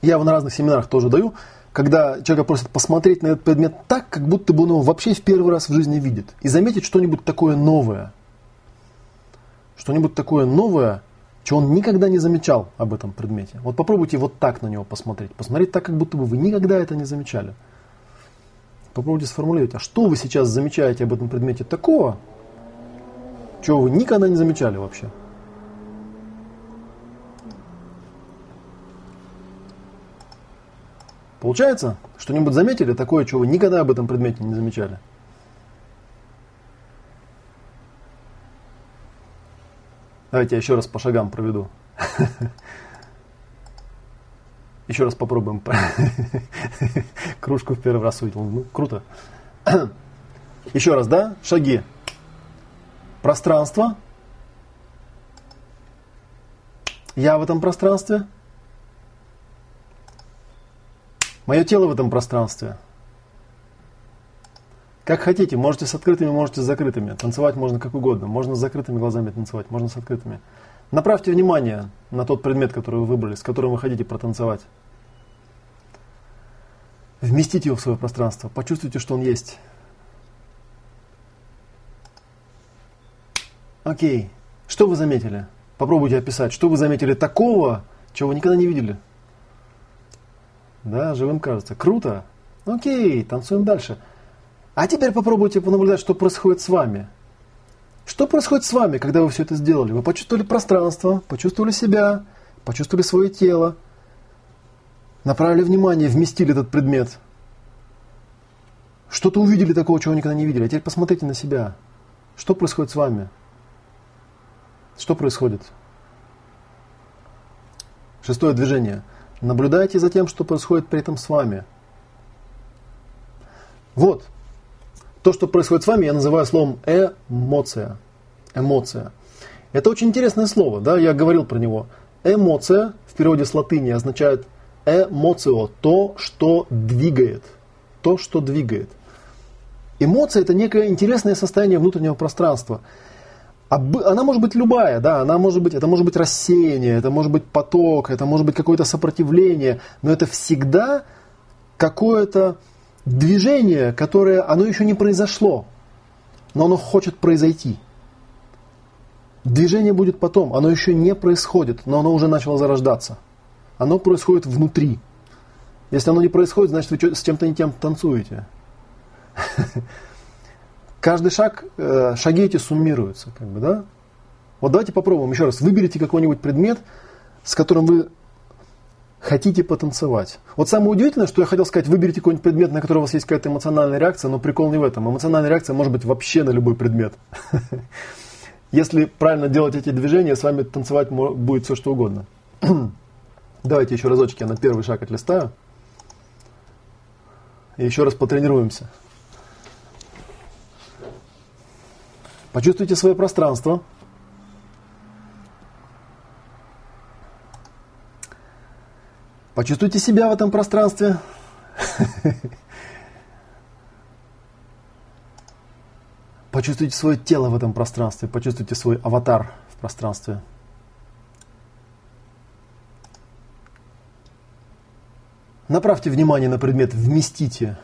я его на разных семинарах тоже даю, когда человека просят посмотреть на этот предмет так, как будто бы он его вообще в первый раз в жизни видит. И заметить что-нибудь такое новое. Что-нибудь такое новое, чего он никогда не замечал об этом предмете. Вот попробуйте вот так на него посмотреть. Посмотреть так, как будто бы вы никогда это не замечали. Попробуйте сформулировать, а что вы сейчас замечаете об этом предмете такого, чего вы никогда не замечали вообще. Получается, что-нибудь заметили такое, чего вы никогда об этом предмете не замечали? Давайте я еще раз по шагам проведу. Еще раз попробуем. [LAUGHS] Кружку в первый раз увидел. Ну, круто. [CLEARS THROAT] Еще раз, да? Шаги. Пространство. Я в этом пространстве. Мое тело в этом пространстве. Как хотите, можете с открытыми, можете с закрытыми. Танцевать можно как угодно. Можно с закрытыми глазами танцевать, можно с открытыми. Направьте внимание на тот предмет, который вы выбрали, с которым вы хотите протанцевать. Вместите его в свое пространство, почувствуйте, что он есть. Окей. Что вы заметили? Попробуйте описать, что вы заметили такого, чего вы никогда не видели. Да, живым кажется. Круто. Окей, танцуем дальше. А теперь попробуйте понаблюдать, что происходит с вами. Что происходит с вами, когда вы все это сделали? Вы почувствовали пространство, почувствовали себя, почувствовали свое тело, направили внимание, вместили этот предмет. Что-то увидели такого, чего никогда не видели. А теперь посмотрите на себя. Что происходит с вами? Что происходит? Шестое движение. Наблюдайте за тем, что происходит при этом с вами. Вот, то, что происходит с вами, я называю словом эмоция. Эмоция. Это очень интересное слово, да, я говорил про него. Эмоция в переводе с латыни означает эмоцио, то, что двигает. То, что двигает. Эмоция – это некое интересное состояние внутреннего пространства. Она может быть любая, да, она может быть, это может быть рассеяние, это может быть поток, это может быть какое-то сопротивление, но это всегда какое-то движение, которое, оно еще не произошло, но оно хочет произойти. Движение будет потом, оно еще не происходит, но оно уже начало зарождаться. Оно происходит внутри. Если оно не происходит, значит вы с чем-то не тем танцуете. [LAUGHS] Каждый шаг, э, шаги эти суммируются, как бы, да? Вот давайте попробуем еще раз. Выберите какой-нибудь предмет, с которым вы хотите потанцевать. Вот самое удивительное, что я хотел сказать, выберите какой-нибудь предмет, на который у вас есть какая-то эмоциональная реакция, но прикол не в этом. Эмоциональная реакция может быть вообще на любой предмет. [LAUGHS] Если правильно делать эти движения, с вами танцевать будет все что угодно. [CLEARS THROAT] Давайте еще разочек я на первый шаг отлистаю. И еще раз потренируемся. Почувствуйте свое пространство. Почувствуйте себя в этом пространстве. Почувствуйте свое тело в этом пространстве, почувствуйте свой аватар в пространстве. Направьте внимание на предмет, вместите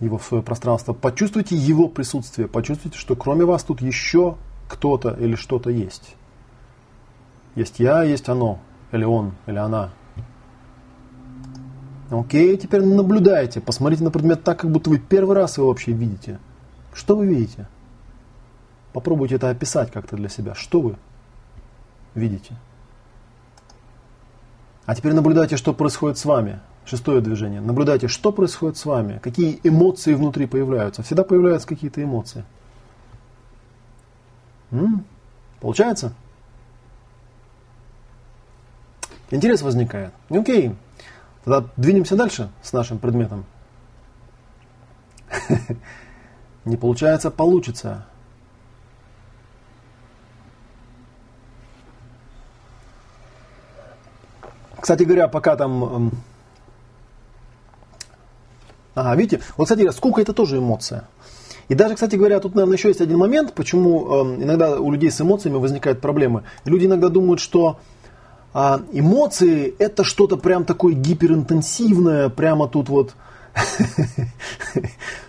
его в свое пространство. Почувствуйте его присутствие, почувствуйте, что кроме вас тут еще кто-то или что-то есть. Есть я, есть оно или он, или она. Окей, теперь наблюдайте, посмотрите на предмет так, как будто вы первый раз его вообще видите. Что вы видите? Попробуйте это описать как-то для себя. Что вы видите? А теперь наблюдайте, что происходит с вами. Шестое движение. Наблюдайте, что происходит с вами, какие эмоции внутри появляются. Всегда появляются какие-то эмоции. М? Получается? Интерес возникает. Окей. Тогда двинемся дальше с нашим предметом. [LAUGHS] Не получается, получится. Кстати говоря, пока там... Ага, видите, вот, кстати, скука это тоже эмоция. И даже, кстати говоря, тут, наверное, еще есть один момент, почему э, иногда у людей с эмоциями возникают проблемы. Люди иногда думают, что А эмоции это что-то прям такое гиперинтенсивное, прямо тут вот [LAUGHS]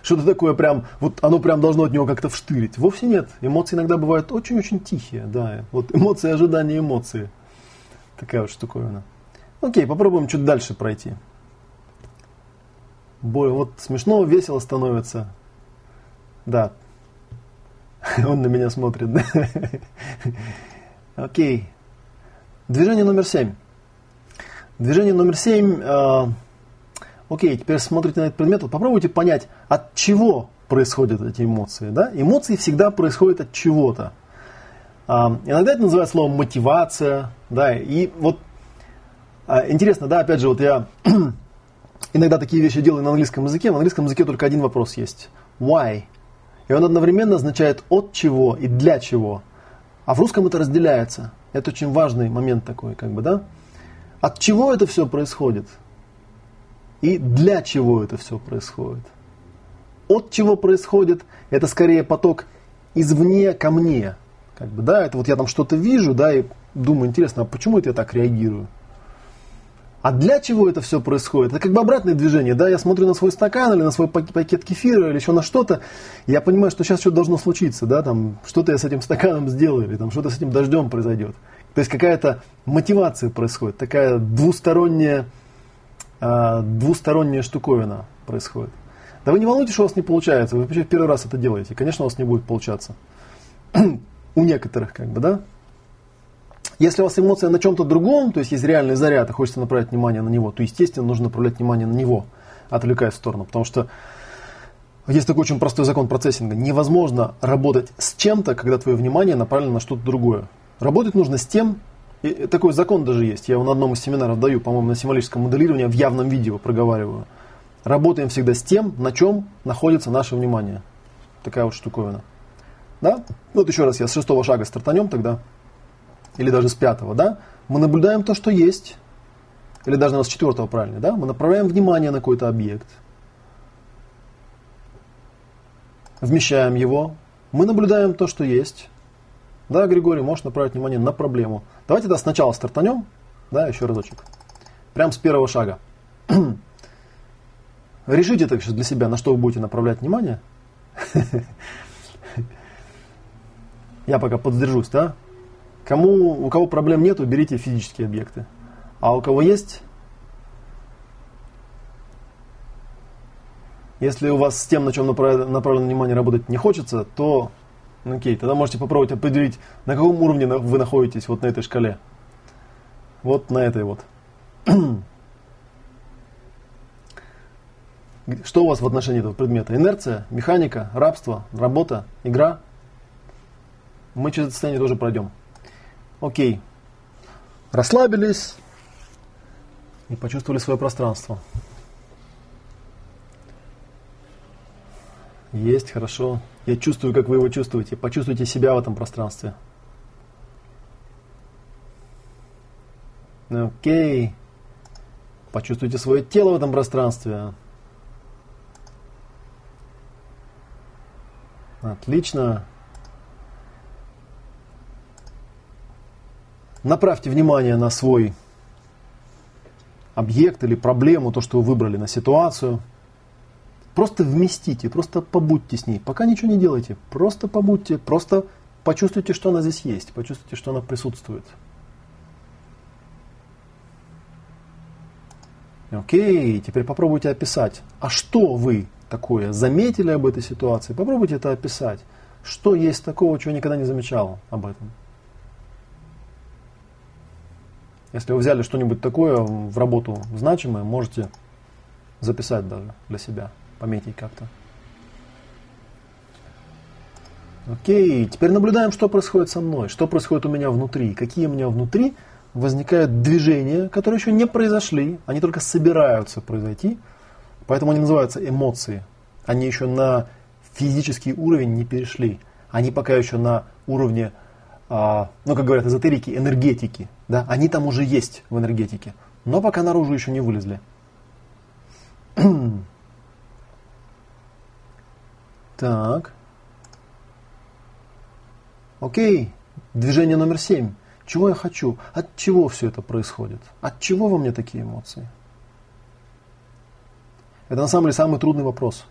что-то такое прям, вот оно прям должно от него как-то вштырить. Вовсе нет. Эмоции иногда бывают очень-очень тихие, да. Вот эмоции, ожидания, эмоции. Такая вот штуковина. Окей, попробуем чуть дальше пройти. Бой, вот смешно, весело становится. Да. [LAUGHS] Он на меня смотрит, да? [LAUGHS] Окей. Движение номер семь. Движение номер семь. Э, окей, теперь смотрите на этот предмет. Вот попробуйте понять, от чего происходят эти эмоции. Да? Эмоции всегда происходят от чего-то. Э, иногда это называют словом мотивация. Да? И вот э, интересно, да, опять же, вот я [CLEARS THROAT] иногда такие вещи делаю на английском языке. В английском языке только один вопрос есть. Why? И он одновременно означает от чего и для чего. А в русском это разделяется. Это очень важный момент такой, как бы, да? От чего это все происходит? И для чего это все происходит? От чего происходит? Это скорее поток извне ко мне. Как бы, да, это вот я там что-то вижу, да, и думаю, интересно, а почему это я так реагирую? А для чего это все происходит? Это как бы обратное движение, да, я смотрю на свой стакан или на свой пакет кефира или еще на что-то, я понимаю, что сейчас что-то должно случиться, да, там, что-то я с этим стаканом сделаю, или там что-то с этим дождем произойдет. То есть какая-то мотивация происходит, такая двусторонняя, э, двусторонняя штуковина происходит. Да вы не волнуйтесь, что у вас не получается, вы вообще в первый раз это делаете, конечно, у вас не будет получаться. [CLEARS THROAT] у некоторых, как бы, да. Если у вас эмоция на чем-то другом, то есть есть реальный заряд, и хочется направить внимание на него, то, естественно, нужно направлять внимание на него, отвлекая в сторону. Потому что есть такой очень простой закон процессинга. Невозможно работать с чем-то, когда твое внимание направлено на что-то другое. Работать нужно с тем, и такой закон даже есть. Я его на одном из семинаров даю, по-моему, на символическом моделировании, в явном видео проговариваю. Работаем всегда с тем, на чем находится наше внимание. Такая вот штуковина. Да? Вот еще раз я с шестого шага стартанем тогда или даже с пятого, да, мы наблюдаем то, что есть, или даже с четвертого правильно, да, мы направляем внимание на какой-то объект, вмещаем его, мы наблюдаем то, что есть. Да, Григорий, можешь направить внимание на проблему. Давайте да сначала стартанем, да, еще разочек. Прям с первого шага. [CLEARS THROAT] Решите так для себя, на что вы будете направлять внимание. [LAUGHS] Я пока поддержусь, да? Кому, у кого проблем нет, берите физические объекты. А у кого есть, если у вас с тем, на чем направлено внимание, работать не хочется, то ну, окей, тогда можете попробовать определить, на каком уровне вы находитесь вот на этой шкале. Вот на этой вот. Что у вас в отношении этого предмета? Инерция, механика, рабство, работа, игра? Мы через это состояние тоже пройдем. Окей. Расслабились и почувствовали свое пространство. Есть, хорошо. Я чувствую, как вы его чувствуете. Почувствуйте себя в этом пространстве. Окей. Почувствуйте свое тело в этом пространстве. Отлично. Направьте внимание на свой объект или проблему, то, что вы выбрали на ситуацию. Просто вместите, просто побудьте с ней. Пока ничего не делайте, просто побудьте, просто почувствуйте, что она здесь есть, почувствуйте, что она присутствует. Окей, теперь попробуйте описать, а что вы такое заметили об этой ситуации? Попробуйте это описать. Что есть такого, чего никогда не замечал об этом? Если вы взяли что-нибудь такое в работу значимое, можете записать даже для себя, пометить как-то. Окей, теперь наблюдаем, что происходит со мной, что происходит у меня внутри, какие у меня внутри возникают движения, которые еще не произошли, они только собираются произойти, поэтому они называются эмоции. Они еще на физический уровень не перешли, они пока еще на уровне а, ну, как говорят эзотерики, энергетики. Да? Они там уже есть в энергетике, но пока наружу еще не вылезли. [CLEARS THROAT] так. Окей. Движение номер семь. Чего я хочу? От чего все это происходит? От чего во мне такие эмоции? Это на самом деле самый трудный вопрос.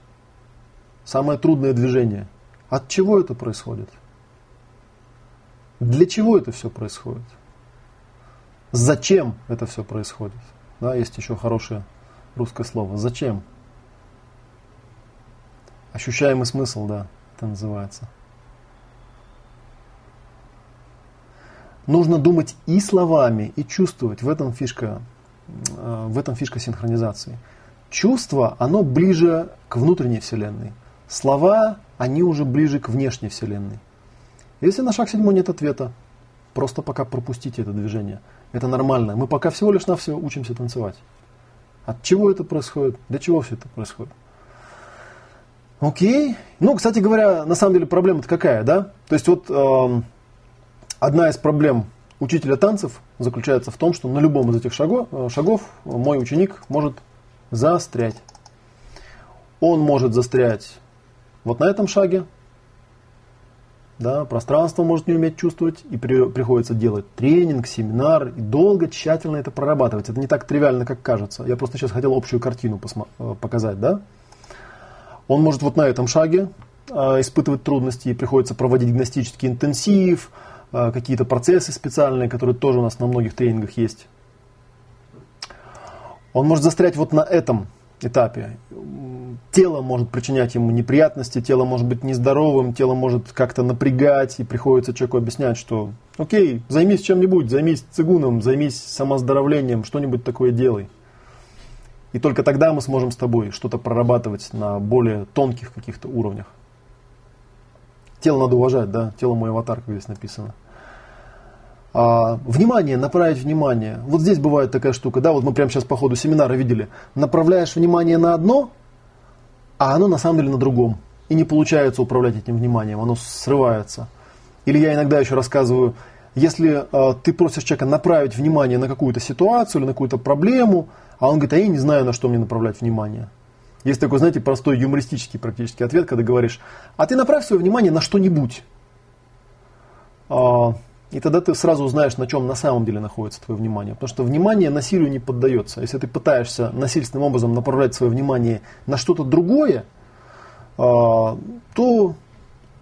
Самое трудное движение. От чего это происходит? Для чего это все происходит? Зачем это все происходит? Да, есть еще хорошее русское слово. Зачем? Ощущаемый смысл, да, это называется. Нужно думать и словами, и чувствовать. В этом фишка, э, в этом фишка синхронизации. Чувство, оно ближе к внутренней вселенной. Слова, они уже ближе к внешней вселенной. Если на шаг седьмой нет ответа, просто пока пропустите это движение. Это нормально. Мы пока всего лишь навсего учимся танцевать. От чего это происходит? Для чего все это происходит? Окей. Ну, кстати говоря, на самом деле проблема-то какая, да? То есть вот э, одна из проблем учителя танцев заключается в том, что на любом из этих шагов, э, шагов мой ученик может застрять. Он может застрять вот на этом шаге, да, пространство может не уметь чувствовать, и при, приходится делать тренинг, семинар, и долго, тщательно это прорабатывать. Это не так тривиально, как кажется. Я просто сейчас хотел общую картину э, показать, да. Он может вот на этом шаге э, испытывать трудности, и приходится проводить гностический интенсив, э, какие-то процессы специальные, которые тоже у нас на многих тренингах есть. Он может застрять вот на этом этапе. Тело может причинять ему неприятности, тело может быть нездоровым, тело может как-то напрягать, и приходится человеку объяснять, что окей, займись чем-нибудь, займись цигуном, займись самоздоровлением, что-нибудь такое делай. И только тогда мы сможем с тобой что-то прорабатывать на более тонких каких-то уровнях. Тело надо уважать, да, тело мой аватар, как здесь написано. А, внимание, направить внимание. Вот здесь бывает такая штука, да, вот мы прямо сейчас по ходу семинара видели. Направляешь внимание на одно, а оно на самом деле на другом. И не получается управлять этим вниманием, оно срывается. Или я иногда еще рассказываю, если э, ты просишь человека направить внимание на какую-то ситуацию или на какую-то проблему, а он говорит, а я не знаю, на что мне направлять внимание. Есть такой, знаете, простой юмористический практически ответ, когда говоришь, а ты направь свое внимание на что-нибудь. А, и тогда ты сразу узнаешь, на чем на самом деле находится твое внимание. Потому что внимание насилию не поддается. Если ты пытаешься насильственным образом направлять свое внимание на что-то другое, а, то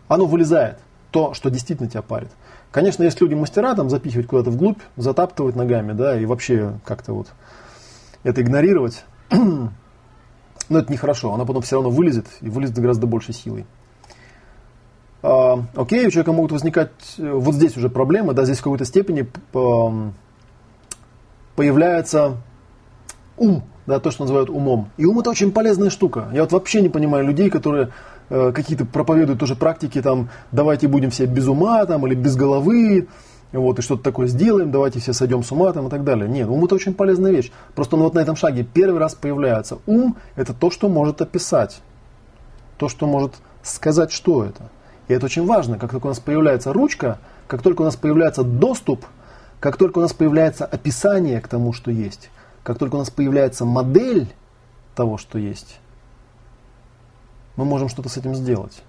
оно вылезает. То, что действительно тебя парит. Конечно, есть люди-мастера, там запихивать куда-то вглубь, затаптывать ногами, да, и вообще как-то вот это игнорировать. [CLEARS THROAT] Но это нехорошо, оно потом все равно вылезет, и вылезет гораздо большей силой. А, окей, у человека могут возникать э, вот здесь уже проблемы, да, здесь в какой-то степени появляется ум, да, то, что называют умом. И ум это очень полезная штука. Я вот вообще не понимаю людей, которые э, какие-то проповедуют тоже практики, там, давайте будем все без ума, там, или без головы, вот, и что-то такое сделаем, давайте все сойдем с ума, там, и так далее. Нет, ум это очень полезная вещь. Просто он вот на этом шаге первый раз появляется. Ум это то, что может описать, то, что может сказать, что это. И это очень важно. Как только у нас появляется ручка, как только у нас появляется доступ, как только у нас появляется описание к тому, что есть, как только у нас появляется модель того, что есть, мы можем что-то с этим сделать.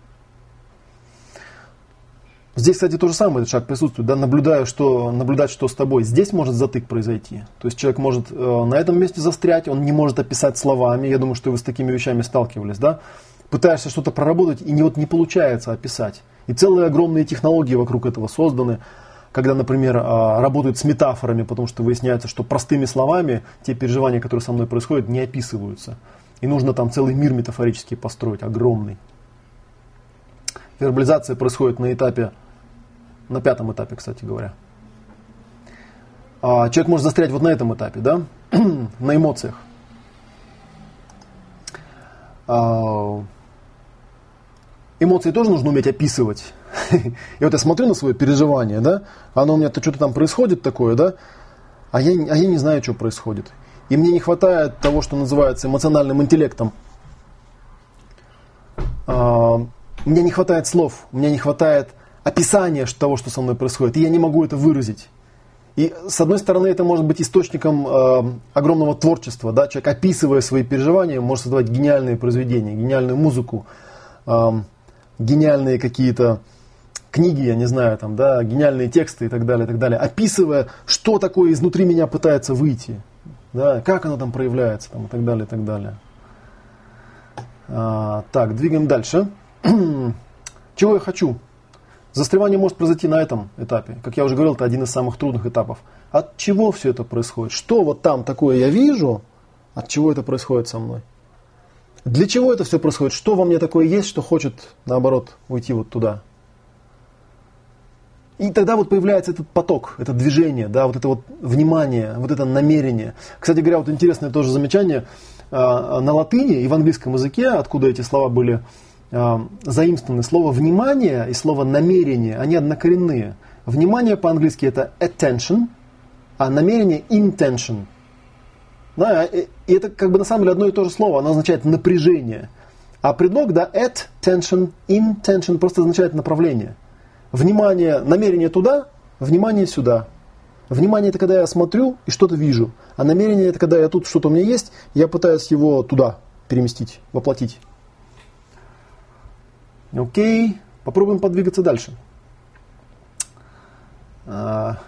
Здесь, кстати, то же самое, этот шаг присутствует, да, наблюдая, что, наблюдать, что с тобой. Здесь может затык произойти. То есть человек может э, на этом месте застрять, он не может описать словами. Я думаю, что вы с такими вещами сталкивались, да пытаешься что-то проработать, и не, вот не получается описать. И целые огромные технологии вокруг этого созданы, когда, например, а, работают с метафорами, потому что выясняется, что простыми словами те переживания, которые со мной происходят, не описываются. И нужно там целый мир метафорический построить, огромный. Вербализация происходит на этапе, на пятом этапе, кстати говоря. А человек может застрять вот на этом этапе, да, [CLEARS THROAT] на эмоциях. А, эмоции тоже нужно уметь описывать. [LAUGHS] И вот я смотрю на свое переживание, да, оно у меня-то что-то там происходит такое, да, а я, а я не знаю, что происходит. И мне не хватает того, что называется эмоциональным интеллектом. А, мне не хватает слов, мне не хватает описания того, что со мной происходит, и я не могу это выразить. И с одной стороны, это может быть источником э, огромного творчества. Да? Человек, описывая свои переживания, может создавать гениальные произведения, гениальную музыку, э, гениальные какие-то книги, я не знаю, там, да, гениальные тексты и так далее, и так далее, описывая, что такое изнутри меня пытается выйти, да, как оно там проявляется, там, и так далее, и так далее. А, так, двигаем дальше. [CLEARS THROAT] Чего я хочу? Застревание может произойти на этом этапе. Как я уже говорил, это один из самых трудных этапов. От чего все это происходит? Что вот там такое я вижу? От чего это происходит со мной? Для чего это все происходит? Что во мне такое есть, что хочет, наоборот, уйти вот туда? И тогда вот появляется этот поток, это движение, да, вот это вот внимание, вот это намерение. Кстати говоря, вот интересное тоже замечание, а, на латыни и в английском языке, откуда эти слова были а, заимствованы, слово «внимание» и слово «намерение», они однокоренные. Внимание по-английски это attention, а намерение intention. Да, и это как бы на самом деле одно и то же слово, оно означает напряжение. А предлог, да, at tension, intention просто означает направление – Внимание, намерение туда, внимание сюда. Внимание это когда я смотрю и что-то вижу. А намерение это когда я тут что-то у меня есть, я пытаюсь его туда переместить, воплотить. Окей, попробуем подвигаться дальше. А,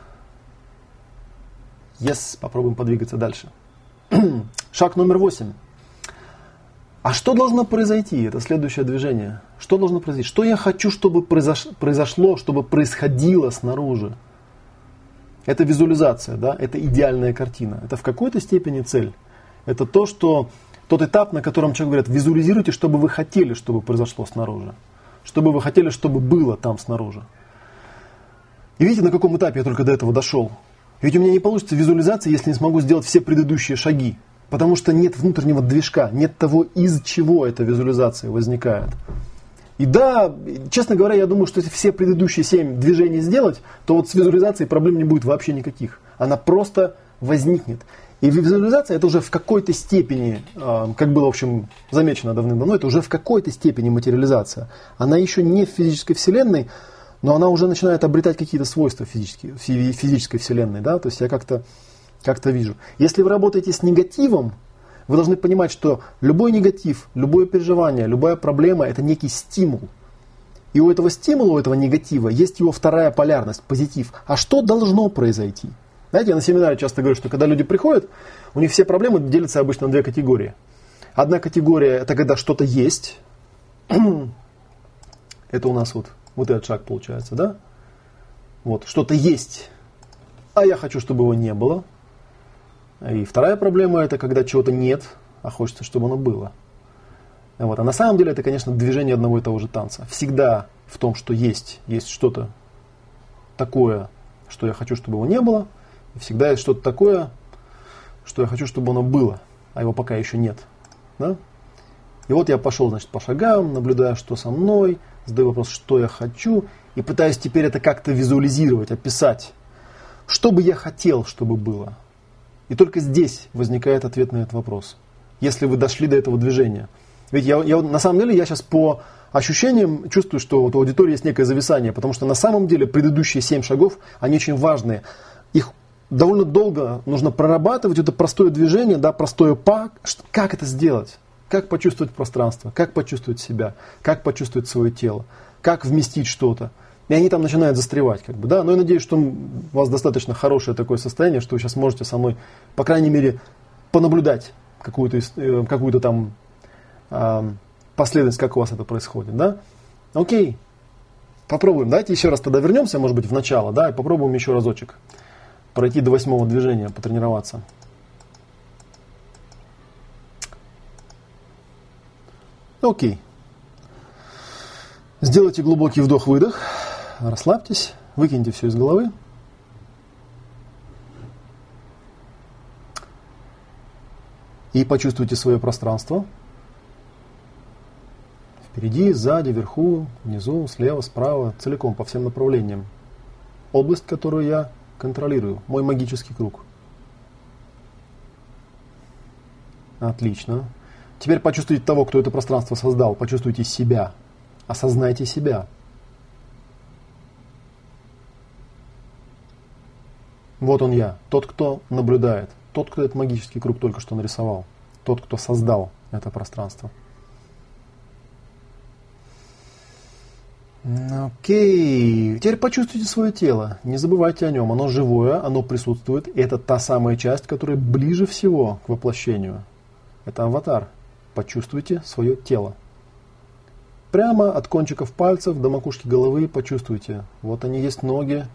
yes, попробуем подвигаться дальше. [CLEARS THROAT] Шаг номер восемь. А что должно произойти? Это следующее движение. Что должно произойти? Что я хочу, чтобы произошло, чтобы происходило снаружи? Это визуализация, да? это идеальная картина. Это в какой-то степени цель. Это то, что тот этап, на котором человек говорит, визуализируйте, что бы вы хотели, чтобы произошло снаружи. Что бы вы хотели, чтобы было там снаружи. И видите, на каком этапе я только до этого дошел. Ведь у меня не получится визуализация, если не смогу сделать все предыдущие шаги. Потому что нет внутреннего движка, нет того, из чего эта визуализация возникает. И да, честно говоря, я думаю, что если все предыдущие семь движений сделать, то вот с визуализацией проблем не будет вообще никаких. Она просто возникнет. И визуализация это уже в какой-то степени, а, как было, в общем, замечено давным-давно, это уже в какой-то степени материализация. Она еще не в физической вселенной, но она уже начинает обретать какие-то свойства физические, физической вселенной. Да? То есть я как-то как-то вижу. Если вы работаете с негативом, вы должны понимать, что любой негатив, любое переживание, любая проблема – это некий стимул. И у этого стимула, у этого негатива есть его вторая полярность, позитив. А что должно произойти? Знаете, я на семинаре часто говорю, что когда люди приходят, у них все проблемы делятся обычно на две категории. Одна категория – это когда что-то есть. [CLEARS THROAT] это у нас вот, вот этот шаг получается, да? Вот, что-то есть, а я хочу, чтобы его не было. И вторая проблема это когда чего-то нет, а хочется, чтобы оно было. Вот. А на самом деле это, конечно, движение одного и того же танца. Всегда в том, что есть, есть что-то такое, что я хочу, чтобы его не было. И всегда есть что-то такое, что я хочу, чтобы оно было, а его пока еще нет. Да? И вот я пошел, значит, по шагам, наблюдая, что со мной, задаю вопрос, что я хочу, и пытаюсь теперь это как-то визуализировать, описать. Что бы я хотел, чтобы было? И только здесь возникает ответ на этот вопрос. Если вы дошли до этого движения. Ведь я, я на самом деле я сейчас по ощущениям чувствую, что вот у аудитории есть некое зависание, потому что на самом деле предыдущие семь шагов, они очень важные. Их довольно долго нужно прорабатывать, это простое движение, да, простое па. Как это сделать? Как почувствовать пространство? Как почувствовать себя? Как почувствовать свое тело? Как вместить что-то? и они там начинают застревать. Как бы, да? Но я надеюсь, что у вас достаточно хорошее такое состояние, что вы сейчас можете со мной, по крайней мере, понаблюдать какую-то, э, какую-то там э, последовательность, как у вас это происходит. Да? Окей, попробуем. Давайте еще раз тогда вернемся, может быть, в начало, да, и попробуем еще разочек пройти до восьмого движения, потренироваться. Окей. Сделайте глубокий вдох-выдох расслабьтесь, выкиньте все из головы. И почувствуйте свое пространство. Впереди, сзади, вверху, внизу, слева, справа, целиком, по всем направлениям. Область, которую я контролирую, мой магический круг. Отлично. Теперь почувствуйте того, кто это пространство создал. Почувствуйте себя. Осознайте себя. Вот он я, тот, кто наблюдает, тот, кто этот магический круг только что нарисовал, тот, кто создал это пространство. Окей. Теперь почувствуйте свое тело. Не забывайте о нем. Оно живое, оно присутствует. И это та самая часть, которая ближе всего к воплощению. Это аватар. Почувствуйте свое тело. Прямо от кончиков пальцев до макушки головы почувствуйте. Вот они есть ноги,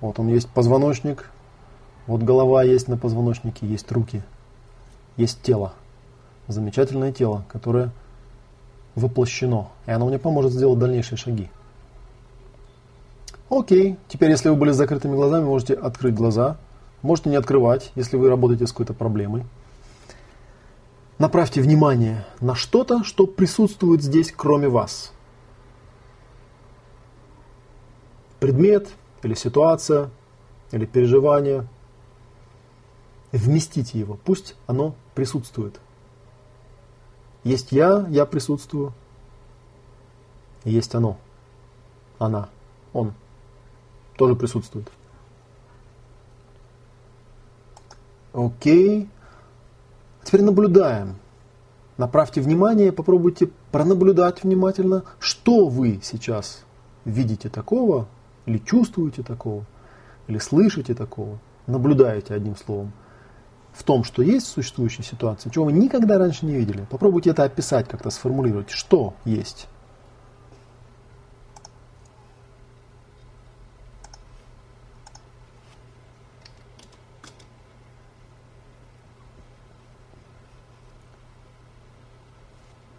вот он есть позвоночник, вот голова есть на позвоночнике, есть руки, есть тело. Замечательное тело, которое воплощено. И оно мне поможет сделать дальнейшие шаги. Окей, теперь если вы были с закрытыми глазами, можете открыть глаза. Можете не открывать, если вы работаете с какой-то проблемой. Направьте внимание на что-то, что присутствует здесь, кроме вас. Предмет или ситуация, или переживание. Вместите его, пусть оно присутствует. Есть я, я присутствую. Есть оно, она, он тоже присутствует. Окей. Теперь наблюдаем. Направьте внимание, попробуйте пронаблюдать внимательно, что вы сейчас видите такого, или чувствуете такого, или слышите такого, наблюдаете одним словом в том, что есть в существующей ситуации, чего вы никогда раньше не видели. Попробуйте это описать, как-то сформулировать, что есть.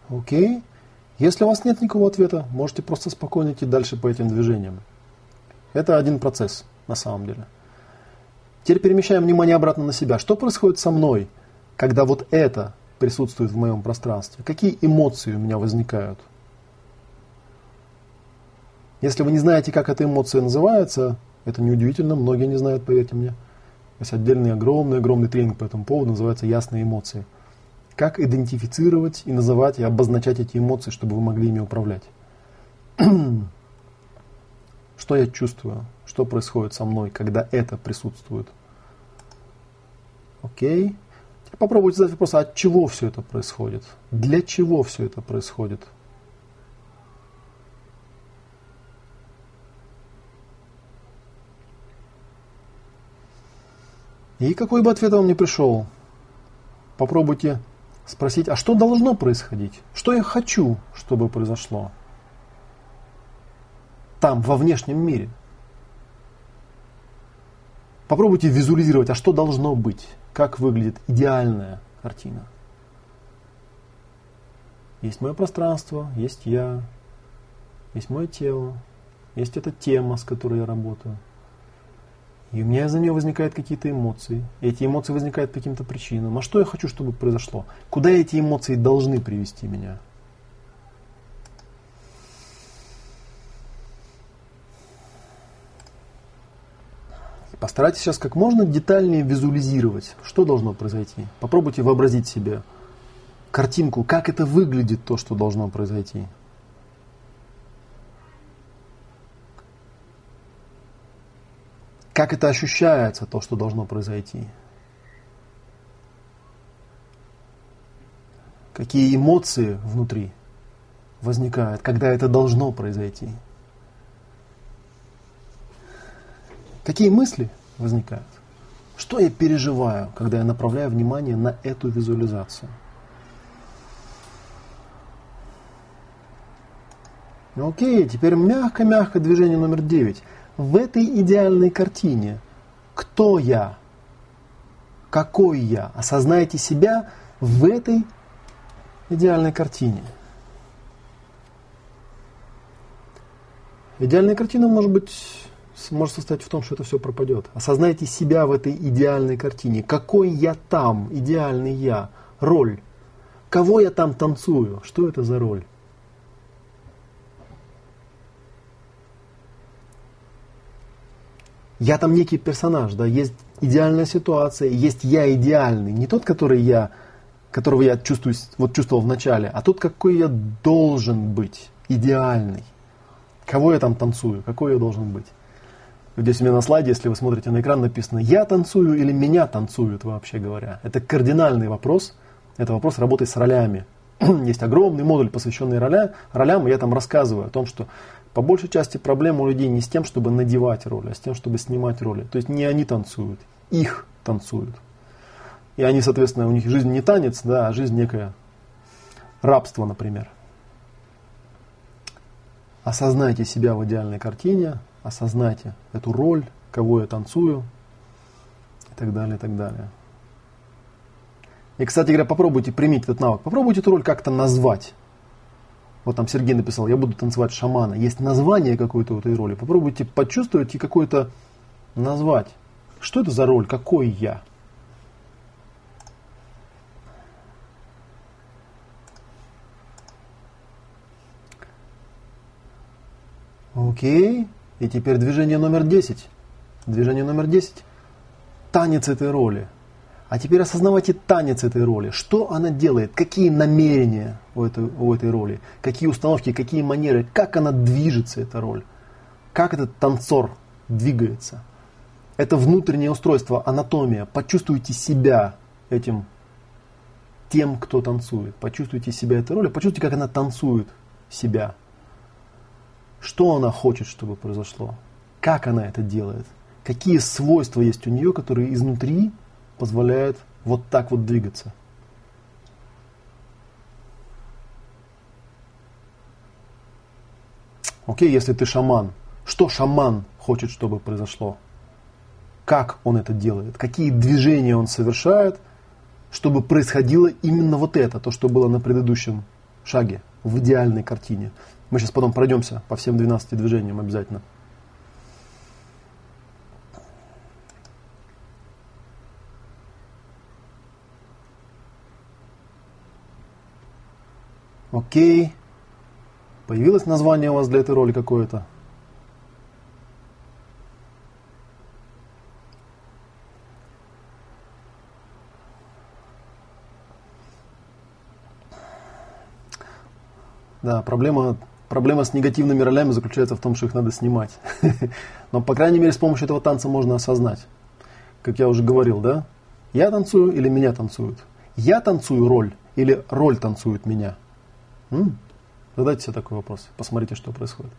Окей. Если у вас нет никакого ответа, можете просто спокойно идти дальше по этим движениям. Это один процесс на самом деле. Теперь перемещаем внимание обратно на себя. Что происходит со мной, когда вот это присутствует в моем пространстве? Какие эмоции у меня возникают? Если вы не знаете, как эта эмоция называется, это неудивительно, многие не знают, поверьте мне. Есть отдельный огромный-огромный тренинг по этому поводу, называется «Ясные эмоции» как идентифицировать и называть и обозначать эти эмоции, чтобы вы могли ими управлять. [CLEARS THROAT] Что я чувствую? Что происходит со мной, когда это присутствует? Окей. Теперь попробуйте задать вопрос, а от чего все это происходит? Для чего все это происходит? И какой бы ответ вам не пришел, попробуйте спросить, а что должно происходить? Что я хочу, чтобы произошло? Там, во внешнем мире. Попробуйте визуализировать, а что должно быть? Как выглядит идеальная картина? Есть мое пространство, есть я, есть мое тело, есть эта тема, с которой я работаю – и у меня из-за нее возникают какие-то эмоции. Эти эмоции возникают по каким-то причинам. А что я хочу, чтобы произошло? Куда эти эмоции должны привести меня? Постарайтесь сейчас как можно детальнее визуализировать, что должно произойти. Попробуйте вообразить себе картинку, как это выглядит, то, что должно произойти. Как это ощущается, то, что должно произойти. Какие эмоции внутри возникают, когда это должно произойти. Какие мысли возникают? Что я переживаю, когда я направляю внимание на эту визуализацию? Окей, теперь мягко-мягко движение номер девять в этой идеальной картине. Кто я? Какой я? Осознайте себя в этой идеальной картине. Идеальная картина может быть может состоять в том, что это все пропадет. Осознайте себя в этой идеальной картине. Какой я там, идеальный я, роль. Кого я там танцую? Что это за роль? Я там некий персонаж, да, есть идеальная ситуация, есть я идеальный, не тот, который я, которого я чувствую, вот чувствовал в начале, а тот, какой я должен быть, идеальный. Кого я там танцую, какой я должен быть. Здесь у меня на слайде, если вы смотрите на экран, написано «я танцую» или «меня танцуют», вообще говоря. Это кардинальный вопрос. Это вопрос работы с ролями. [CLEARS THROAT] Есть огромный модуль, посвященный роля, ролям, и я там рассказываю о том, что По большей части проблема у людей не с тем, чтобы надевать роли, а с тем, чтобы снимать роли. То есть не они танцуют, их танцуют. И они, соответственно, у них жизнь не танец, да, а жизнь некое рабство, например. Осознайте себя в идеальной картине, осознайте эту роль, кого я танцую, и так далее, и так далее. И, кстати говоря, попробуйте примите этот навык. Попробуйте эту роль как-то назвать. Вот там Сергей написал, я буду танцевать шамана. Есть название какой-то у этой роли. Попробуйте почувствовать и какое-то назвать. Что это за роль? Какой я? Окей. И теперь движение номер 10. Движение номер 10. Танец этой роли. А теперь осознавайте танец этой роли. Что она делает? Какие намерения у этой, у этой роли? Какие установки, какие манеры? Как она движется, эта роль? Как этот танцор двигается? Это внутреннее устройство, анатомия. Почувствуйте себя этим тем, кто танцует. Почувствуйте себя этой ролью. Почувствуйте, как она танцует себя. Что она хочет, чтобы произошло? Как она это делает? Какие свойства есть у нее, которые изнутри позволяет вот так вот двигаться. Окей, если ты шаман, что шаман хочет, чтобы произошло? Как он это делает? Какие движения он совершает, чтобы происходило именно вот это, то, что было на предыдущем шаге, в идеальной картине. Мы сейчас потом пройдемся по всем 12 движениям обязательно. Окей. Появилось название у вас для этой роли какое-то? Да, проблема, проблема с негативными ролями заключается в том, что их надо снимать. [LAUGHS] Но, по крайней мере, с помощью этого танца можно осознать. Как я уже говорил, да? Я танцую или меня танцуют? Я танцую роль или роль танцует меня? Задайте себе такой вопрос. Посмотрите, что происходит.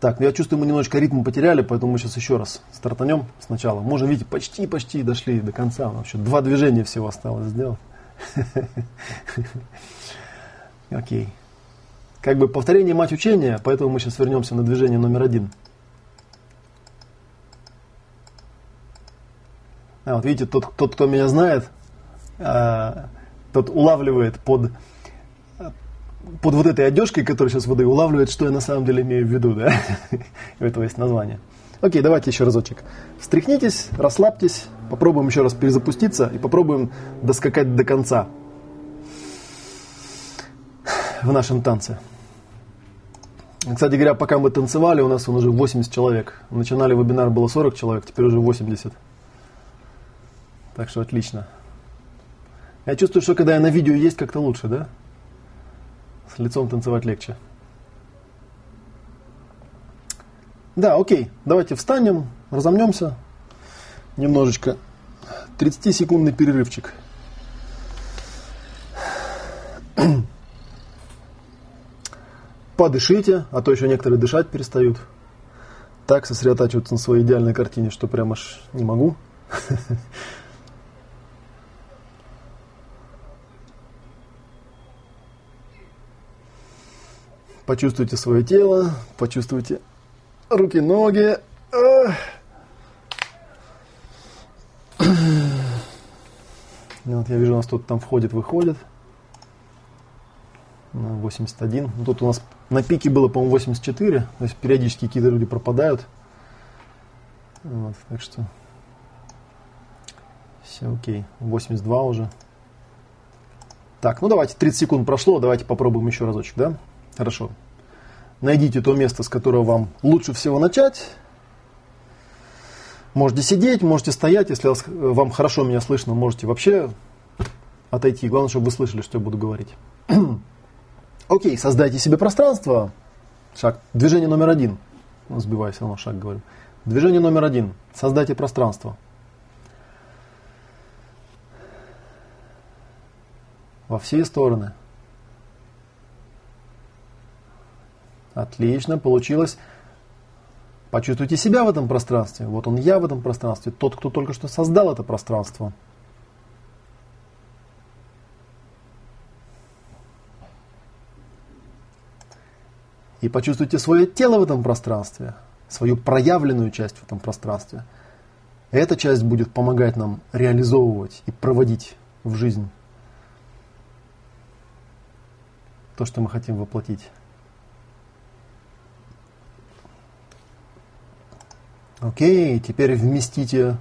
Так, ну я чувствую, мы немножечко ритм потеряли, поэтому мы сейчас еще раз стартанем сначала. Можно, видите, почти-почти дошли до конца. Нам еще два движения всего осталось сделать. [LAUGHS] Окей. Как бы повторение мать учения, поэтому мы сейчас вернемся на движение номер один. А, вот видите, тот, тот кто меня знает, а, тот улавливает под под вот этой одежкой, которую сейчас выдаю, улавливает, что я на самом деле имею в виду, да? [LAUGHS] У этого есть название. Окей, давайте еще разочек. Встряхнитесь, расслабьтесь, попробуем еще раз перезапуститься и попробуем доскакать до конца в нашем танце. Кстати говоря, пока мы танцевали, у нас он уже 80 человек. Начинали вебинар, было 40 человек, теперь уже 80. Так что отлично. Я чувствую, что когда я на видео есть, как-то лучше, да? Лицом танцевать легче. Да, окей. Давайте встанем, разомнемся. Немножечко. 30-секундный перерывчик. [CLEARS THROAT] Подышите, а то еще некоторые дышать перестают. Так сосредотачиваться на своей идеальной картине, что прям аж не могу. [LAUGHS] Почувствуйте свое тело, почувствуйте руки, ноги. Вот я вижу, у нас тут там входит, выходит. 81. Ну, тут у нас на пике было, по-моему, 84. То есть периодически какие-то люди пропадают. Вот, так что все окей. 82 уже. Так, ну давайте, 30 секунд прошло, давайте попробуем еще разочек, да? Хорошо. Найдите то место, с которого вам лучше всего начать. Можете сидеть, можете стоять. Если вам хорошо меня слышно, можете вообще отойти. Главное, чтобы вы слышали, что я буду говорить. [CLEARS THROAT] Окей, создайте себе пространство. Шаг. Движение номер один. Сбиваю все равно шаг говорю. Движение номер один. Создайте пространство. Во все стороны. Отлично, получилось. Почувствуйте себя в этом пространстве. Вот он я в этом пространстве, тот, кто только что создал это пространство. И почувствуйте свое тело в этом пространстве, свою проявленную часть в этом пространстве. Эта часть будет помогать нам реализовывать и проводить в жизнь то, что мы хотим воплотить. Окей, теперь вместите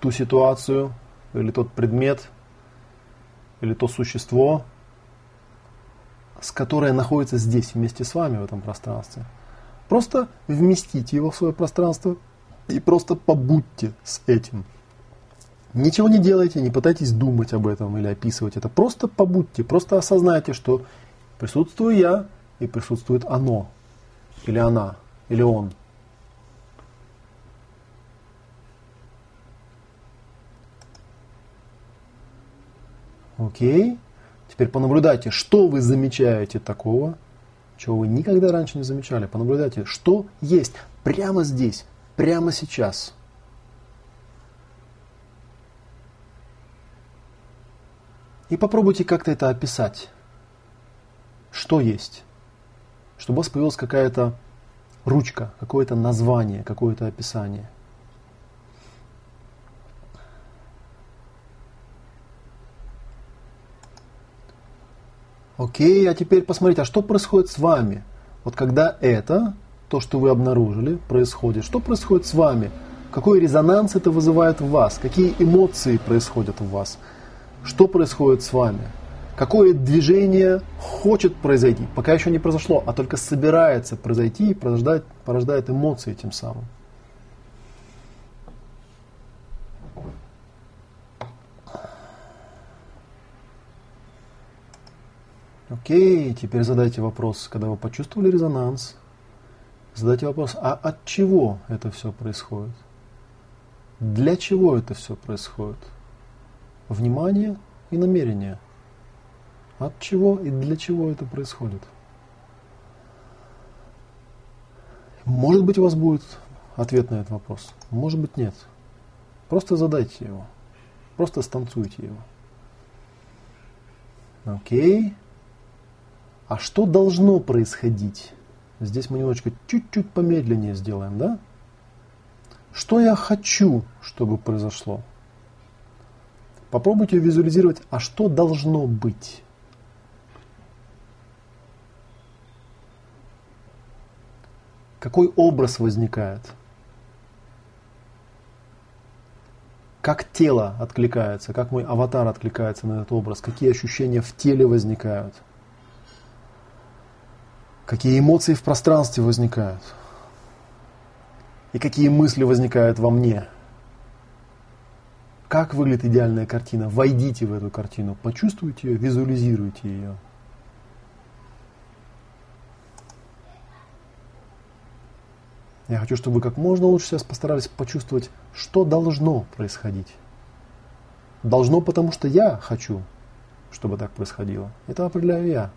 ту ситуацию или тот предмет или то существо, с которое находится здесь вместе с вами в этом пространстве. Просто вместите его в свое пространство и просто побудьте с этим. Ничего не делайте, не пытайтесь думать об этом или описывать это. Просто побудьте, просто осознайте, что присутствую я и присутствует оно, или она, или он. Окей. Теперь понаблюдайте, что вы замечаете такого, чего вы никогда раньше не замечали. Понаблюдайте, что есть прямо здесь, прямо сейчас. И попробуйте как-то это описать. Что есть? Чтобы у вас появилась какая-то ручка, какое-то название, какое-то описание. Окей, а теперь посмотрите, а что происходит с вами? Вот когда это, то, что вы обнаружили, происходит, что происходит с вами? Какой резонанс это вызывает в вас? Какие эмоции происходят в вас? Что происходит с вами? Какое движение хочет произойти? Пока еще не произошло, а только собирается произойти и порождает, порождает эмоции тем самым. Окей, теперь задайте вопрос, когда вы почувствовали резонанс, задайте вопрос, а от чего это все происходит? Для чего это все происходит? Внимание и намерение. От чего и для чего это происходит? Может быть, у вас будет ответ на этот вопрос, может быть, нет. Просто задайте его, просто станцуйте его. Окей. А что должно происходить? Здесь мы немножечко чуть-чуть помедленнее сделаем, да? Что я хочу, чтобы произошло? Попробуйте визуализировать, а что должно быть? Какой образ возникает? Как тело откликается, как мой аватар откликается на этот образ, какие ощущения в теле возникают – какие эмоции в пространстве возникают и какие мысли возникают во мне. Как выглядит идеальная картина? Войдите в эту картину, почувствуйте ее, визуализируйте ее. Я хочу, чтобы вы как можно лучше сейчас постарались почувствовать, что должно происходить. Должно, потому что я хочу, чтобы так происходило. Это определяю я.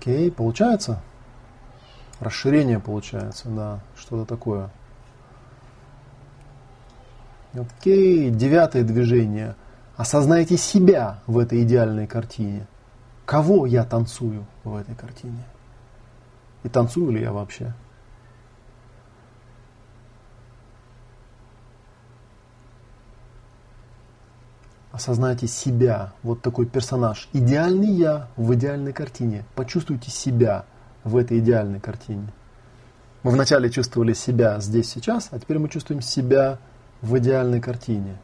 Окей, получается? Расширение получается, да, что-то такое. Окей, девятое движение. Осознайте себя в этой идеальной картине. Кого я танцую в этой картине? И танцую ли я вообще? Осознайте себя, вот такой персонаж. Идеальный я в идеальной картине. Почувствуйте себя в этой идеальной картине. Мы вначале чувствовали себя здесь, сейчас, а теперь мы чувствуем себя в идеальной картине.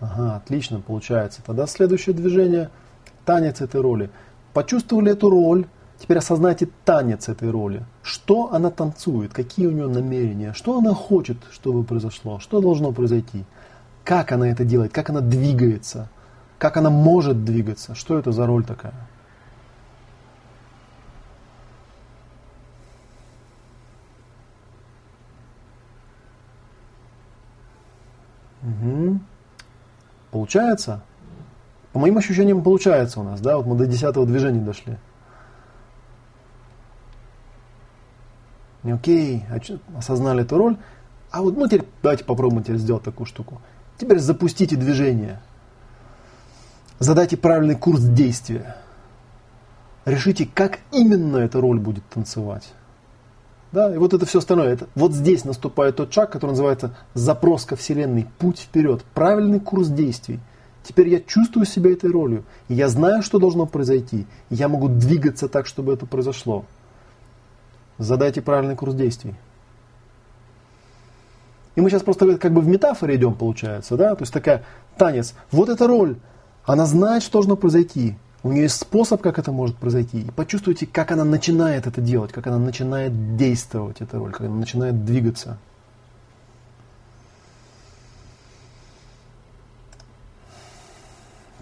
Ага, отлично, получается. Тогда следующее движение – танец этой роли. Почувствовали эту роль, теперь осознайте танец этой роли. Что она танцует, какие у нее намерения, что она хочет, чтобы произошло, что должно произойти – как она это делает, как она двигается, как она может двигаться, что это за роль такая. Угу. Получается? По моим ощущениям получается у нас, да, вот мы до десятого движения дошли. Окей, осознали эту роль. А вот, ну теперь давайте попробуем теперь сделать такую штуку. Теперь запустите движение. Задайте правильный курс действия. Решите, как именно эта роль будет танцевать. Да, и вот это все остальное. Это, вот здесь наступает тот шаг, который называется запрос ко Вселенной, путь вперед, правильный курс действий. Теперь я чувствую себя этой ролью, и я знаю, что должно произойти, и я могу двигаться так, чтобы это произошло. Задайте правильный курс действий. И мы сейчас просто как бы в метафоре идем, получается, да? То есть такая танец. Вот эта роль, она знает, что должно произойти. У нее есть способ, как это может произойти. И почувствуйте, как она начинает это делать, как она начинает действовать, эта роль, как она начинает двигаться.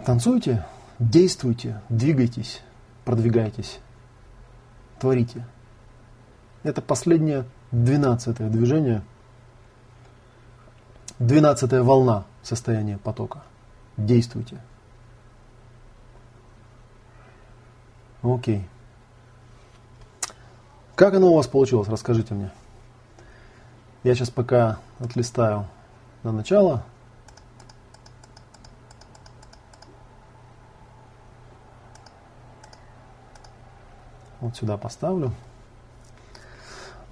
Танцуйте, действуйте, двигайтесь, продвигайтесь, творите. Это последнее, двенадцатое движение, двенадцатая волна состояния потока. Действуйте. Окей. Как оно у вас получилось? Расскажите мне. Я сейчас пока отлистаю на начало. Вот сюда поставлю.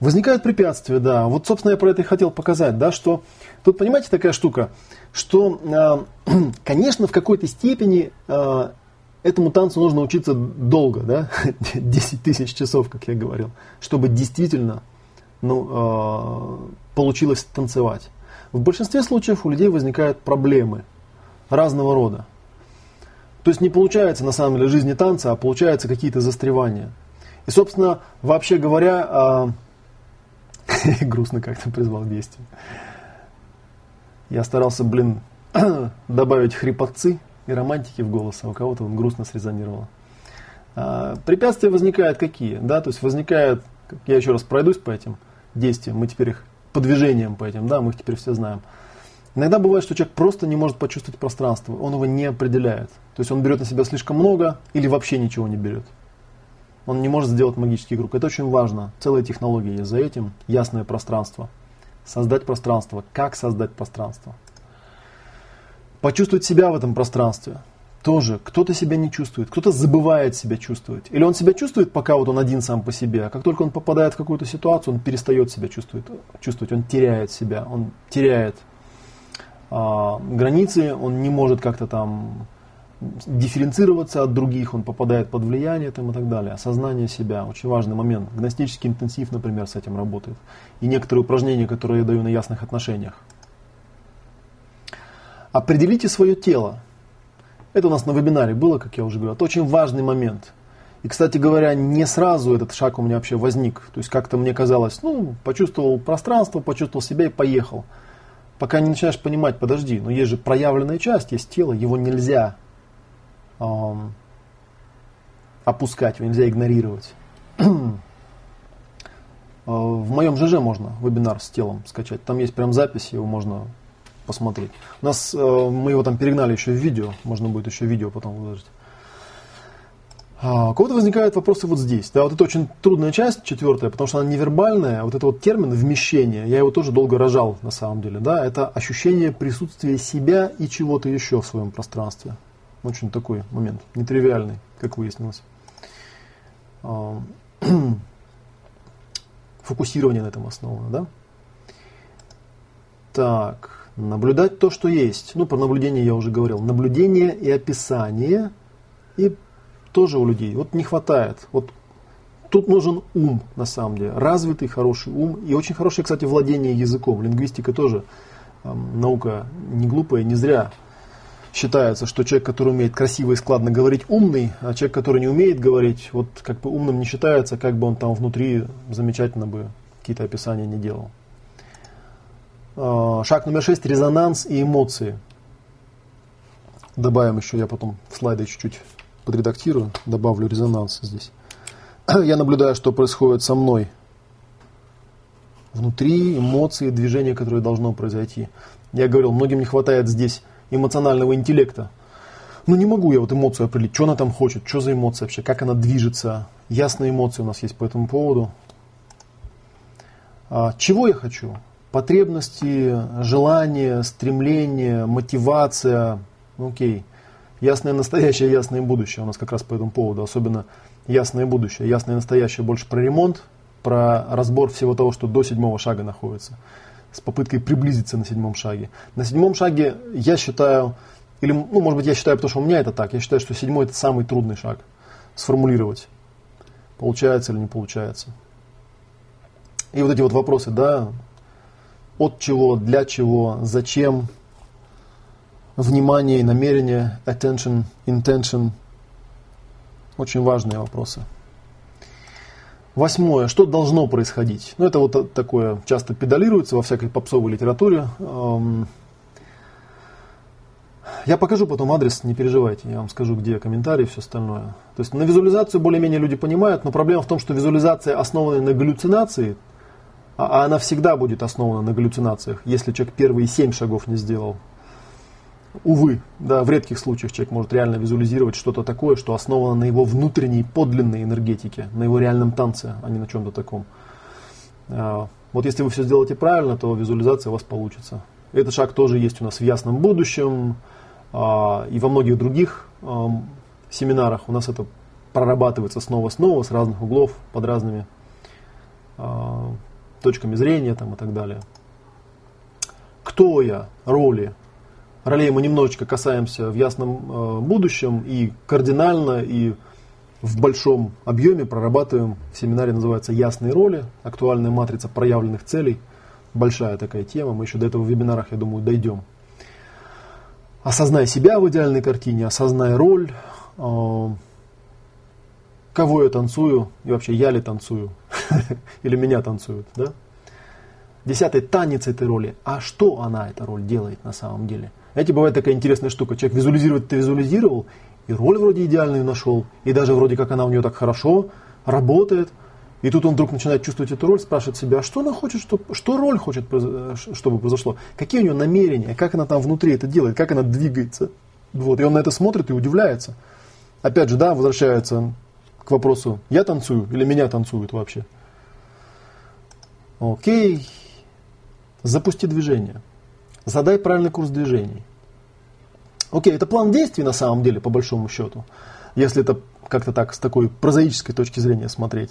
Возникают препятствия, да. Вот, собственно, я про это и хотел показать, да, что тут, понимаете, такая штука, что, э, [CLEARS THROAT] конечно, в какой-то степени э, этому танцу нужно учиться долго, да, [LAUGHS] 10 тысяч часов, как я говорил, чтобы действительно ну, э, получилось танцевать. В большинстве случаев у людей возникают проблемы разного рода. То есть не получается на самом деле жизни танца, а получаются какие-то застревания. И, собственно, вообще говоря, [LAUGHS] грустно как-то призвал к. Я старался, блин, [CLEARS THROAT] добавить хрипотцы, и романтики в голос, а у кого-то он грустно срезонировал. А, препятствия возникают какие? Да, то есть возникают, я еще раз пройдусь по этим действиям, мы теперь их по движениям по этим, да, мы их теперь все знаем. Иногда бывает, что человек просто не может почувствовать пространство, он его не определяет. То есть он берет на себя слишком много или вообще ничего не берет. Он не может сделать магический круг. Это очень важно. Целая технология есть за этим. Ясное пространство. Создать пространство. Как создать пространство? почувствовать себя в этом пространстве. Тоже кто-то себя не чувствует, кто-то забывает себя чувствовать. Или он себя чувствует, пока вот он один сам по себе, а как только он попадает в какую-то ситуацию, он перестает себя чувствовать, чувствовать он теряет себя, он теряет а, границы, он не может как-то там дифференцироваться от других, он попадает под влияние там, и так далее. Осознание себя, очень важный момент. Гностический интенсив, например, с этим работает. И некоторые упражнения, которые я даю на ясных отношениях. Определите свое тело. Это у нас на вебинаре было, как я уже говорил. Это очень важный момент. И, кстати говоря, не сразу этот шаг у меня вообще возник. То есть как-то мне казалось, ну, почувствовал пространство, почувствовал себя и поехал. Пока не начинаешь понимать, подожди, но есть же проявленная часть, есть тело, его нельзя эм, опускать, его нельзя игнорировать. Э, [CLEARS THROAT] в моем ЖЖ можно вебинар с телом скачать. Там есть прям запись, его можно посмотреть. У нас, э, мы его там перегнали еще в видео, можно будет еще видео потом выложить. А, у кого-то возникают вопросы вот здесь. Да, вот это очень трудная часть, четвертая, потому что она невербальная. Вот этот вот термин вмещение, я его тоже долго рожал на самом деле. Да, это ощущение присутствия себя и чего-то еще в своем пространстве. Очень такой момент, нетривиальный, как выяснилось. А, [CLEARS THROAT] фокусирование на этом основано, да? Так. Наблюдать то, что есть. Ну, про наблюдение я уже говорил. Наблюдение и описание. И тоже у людей. Вот не хватает. Вот тут нужен ум, на самом деле. Развитый, хороший ум. И очень хорошее, кстати, владение языком. Лингвистика тоже э, наука не глупая, не зря считается, что человек, который умеет красиво и складно говорить, умный, а человек, который не умеет говорить, вот как бы умным не считается, как бы он там внутри замечательно бы какие-то описания не делал. А, шаг номер шесть – резонанс и эмоции. Добавим еще, я потом слайды чуть-чуть подредактирую, добавлю резонанс здесь. [CLEARS THROAT] Я наблюдаю, что происходит со мной внутри, эмоции, движения, которое должно произойти. Я говорил, многим не хватает здесь эмоционального интеллекта. ну не могу я вот эмоцию определить, что она там хочет, что за эмоция вообще, как она движется. Ясные эмоции у нас есть по этому поводу. А, чего я хочу? Потребности, желания, стремления, мотивация. Окей. Ясное настоящее, ясное будущее у нас как раз по этому поводу. Особенно ясное будущее. Ясное настоящее больше про ремонт, про разбор всего того, что до седьмого шага находится. С попыткой приблизиться на седьмом шаге. На седьмом шаге я считаю, или, ну, может быть, я считаю, потому что у меня это так, я считаю, что седьмой это самый трудный шаг сформулировать. Получается или не получается. И вот эти вот вопросы, да, от чего, для чего, зачем, внимание и намерение, attention, intention, очень важные вопросы. Восьмое. Что должно происходить? Ну, это вот такое часто педалируется во всякой попсовой литературе. Я покажу потом адрес, не переживайте, я вам скажу, где комментарии и все остальное. То есть на визуализацию более-менее люди понимают, но проблема в том, что визуализация основана на галлюцинации, а, а она всегда будет основана на галлюцинациях, если человек первые семь шагов не сделал. Увы, да, в редких случаях человек может реально визуализировать что-то такое, что основано на его внутренней подлинной энергетике, на его реальном танце, а не на чем-то таком. А, вот если вы все сделаете правильно, то визуализация у вас получится. Этот шаг тоже есть у нас в ясном будущем, а, и во многих других семинарах у нас это прорабатывается снова-снова с разных углов, под разными а, точками зрения там, и так далее. Кто я? Роли. Ролей мы немножечко касаемся в ясном э, будущем и кардинально, и в большом объеме прорабатываем. В семинаре называется «Ясные роли», актуальная матрица проявленных целей. Большая такая тема, мы еще до этого в вебинарах, я думаю, дойдем осознай себя в идеальной картине, осознай роль, э, кого я танцую, и вообще я ли танцую, [LAUGHS] или меня танцуют, да? Десятый танец этой роли. А что она, эта роль, делает на самом деле? Знаете, бывает такая интересная штука. Человек визуализирует, ты визуализировал, и роль вроде идеальную нашел, и даже вроде как она у него так хорошо работает – и тут он вдруг начинает чувствовать эту роль, спрашивает себя, а что она хочет, что, что роль хочет, чтобы произошло, какие у нее намерения, как она там внутри это делает, как она двигается. Вот, и он на это смотрит и удивляется. Опять же, да, возвращается к вопросу, я танцую или меня танцуют вообще. Окей. Запусти движение. Задай правильный курс движений. Окей, это план действий на самом деле, по большому счету. Если это как-то так с такой прозаической точки зрения смотреть.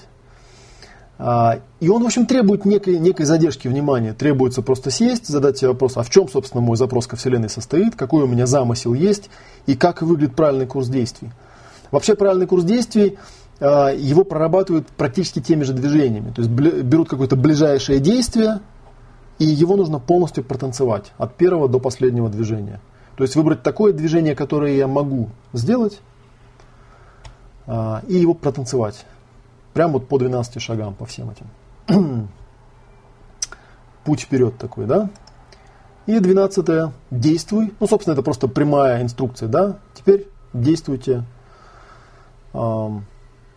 А, и он, в общем, требует некой, некой задержки внимания. Требуется просто сесть, задать себе вопрос, а в чем, собственно, мой запрос ко Вселенной состоит, какой у меня замысел есть и как выглядит правильный курс действий. Вообще правильный курс действий, а, его прорабатывают практически теми же движениями. То есть берут какое-то ближайшее действие, и его нужно полностью протанцевать от первого до последнего движения. То есть выбрать такое движение, которое я могу сделать, а, и его протанцевать. Прям вот по 12 шагам, по всем этим. [CLEARS THROAT] Путь вперед такой, да? И 12 действуй. Ну, собственно, это просто прямая инструкция, да? Теперь действуйте,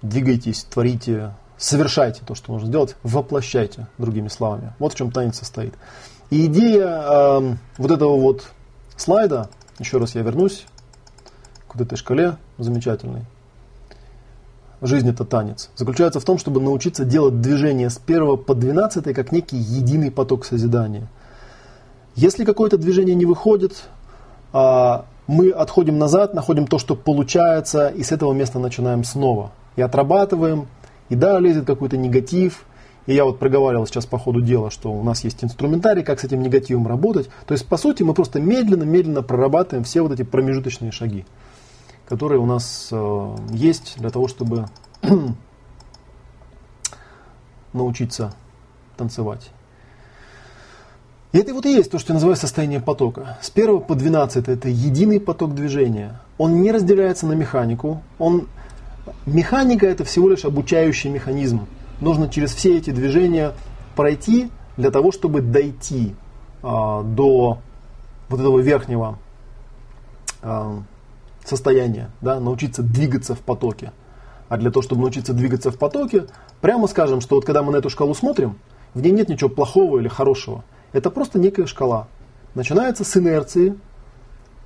двигайтесь, творите, совершайте то, что нужно сделать, воплощайте, другими словами. Вот в чем танец состоит. И идея э, вот этого вот слайда, еще раз я вернусь к вот этой шкале замечательной, жизнь это танец, заключается в том, чтобы научиться делать движение с 1 по 12 как некий единый поток созидания. Если какое-то движение не выходит, а, мы отходим назад, находим то, что получается, и с этого места начинаем снова. И отрабатываем, и да, лезет какой-то негатив. И я вот проговаривал сейчас по ходу дела, что у нас есть инструментарий, как с этим негативом работать. То есть, по сути, мы просто медленно-медленно прорабатываем все вот эти промежуточные шаги которые у нас э, есть для того, чтобы [CLEARS THROAT] научиться танцевать. И это вот и есть то, что я называю состояние потока. С 1 по 12 это единый поток движения. Он не разделяется на механику. Он... Механика это всего лишь обучающий механизм. Нужно через все эти движения пройти для того, чтобы дойти а, до вот этого верхнего а, состояние, да, научиться двигаться в потоке. А для того, чтобы научиться двигаться в потоке, прямо скажем, что вот когда мы на эту шкалу смотрим, в ней нет ничего плохого или хорошего. Это просто некая шкала. Начинается с инерции,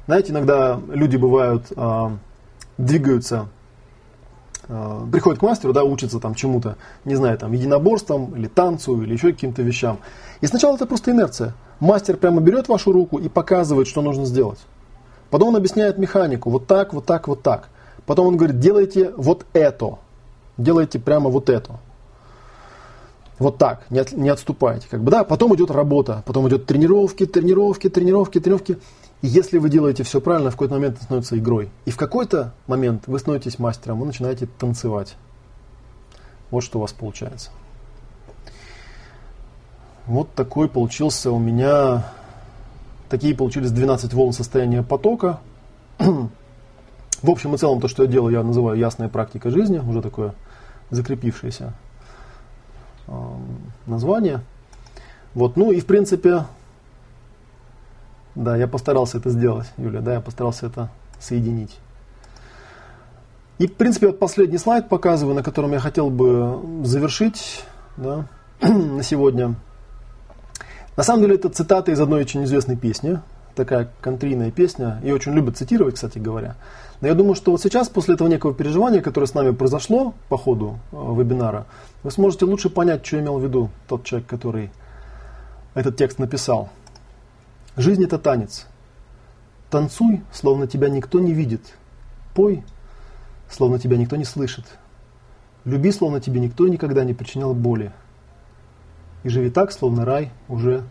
Знаете, иногда люди бывают, э, двигаются, э, приходят к мастеру, да, учатся там чему-то, не знаю, там, единоборствам или танцу или еще каким-то вещам. И сначала это просто инерция. Мастер прямо берет вашу руку и показывает, что нужно сделать. Потом он объясняет механику, вот так, вот так, вот так. Потом он говорит, делайте вот это, делайте прямо вот это. Вот так, не, от, не отступайте. Как бы, да? Потом идет работа, потом идет тренировки, тренировки, тренировки, тренировки. И если вы делаете все правильно, в какой-то момент это становится игрой. И в какой-то момент вы становитесь мастером, вы начинаете танцевать. Вот что у вас получается. Вот такой получился у меня, такие получились 12 волн состояния потока. [CLEARS THROAT] В общем и целом, то, что я делаю, я называю ясная практика жизни, уже такое закрепившееся э, название. Вот, ну и в принципе, да, я постарался это сделать, Юля, да, я постарался это соединить. И, в принципе, вот последний слайд показываю, на котором я хотел бы завершить да, [CLEARS THROAT] на сегодня. На самом деле, это цитата из одной очень известной песни, такая контрийная песня, ее очень любят цитировать, кстати говоря. Но я думаю, что вот сейчас, после этого некого переживания, которое с нами произошло по ходу э, вебинара, вы сможете лучше понять, что имел в виду тот человек, который этот текст написал. Жизнь это танец. Танцуй, словно тебя никто не видит. Пой, словно тебя никто не слышит. Люби, словно тебе никто никогда не причинял боли. И живи так, словно рай уже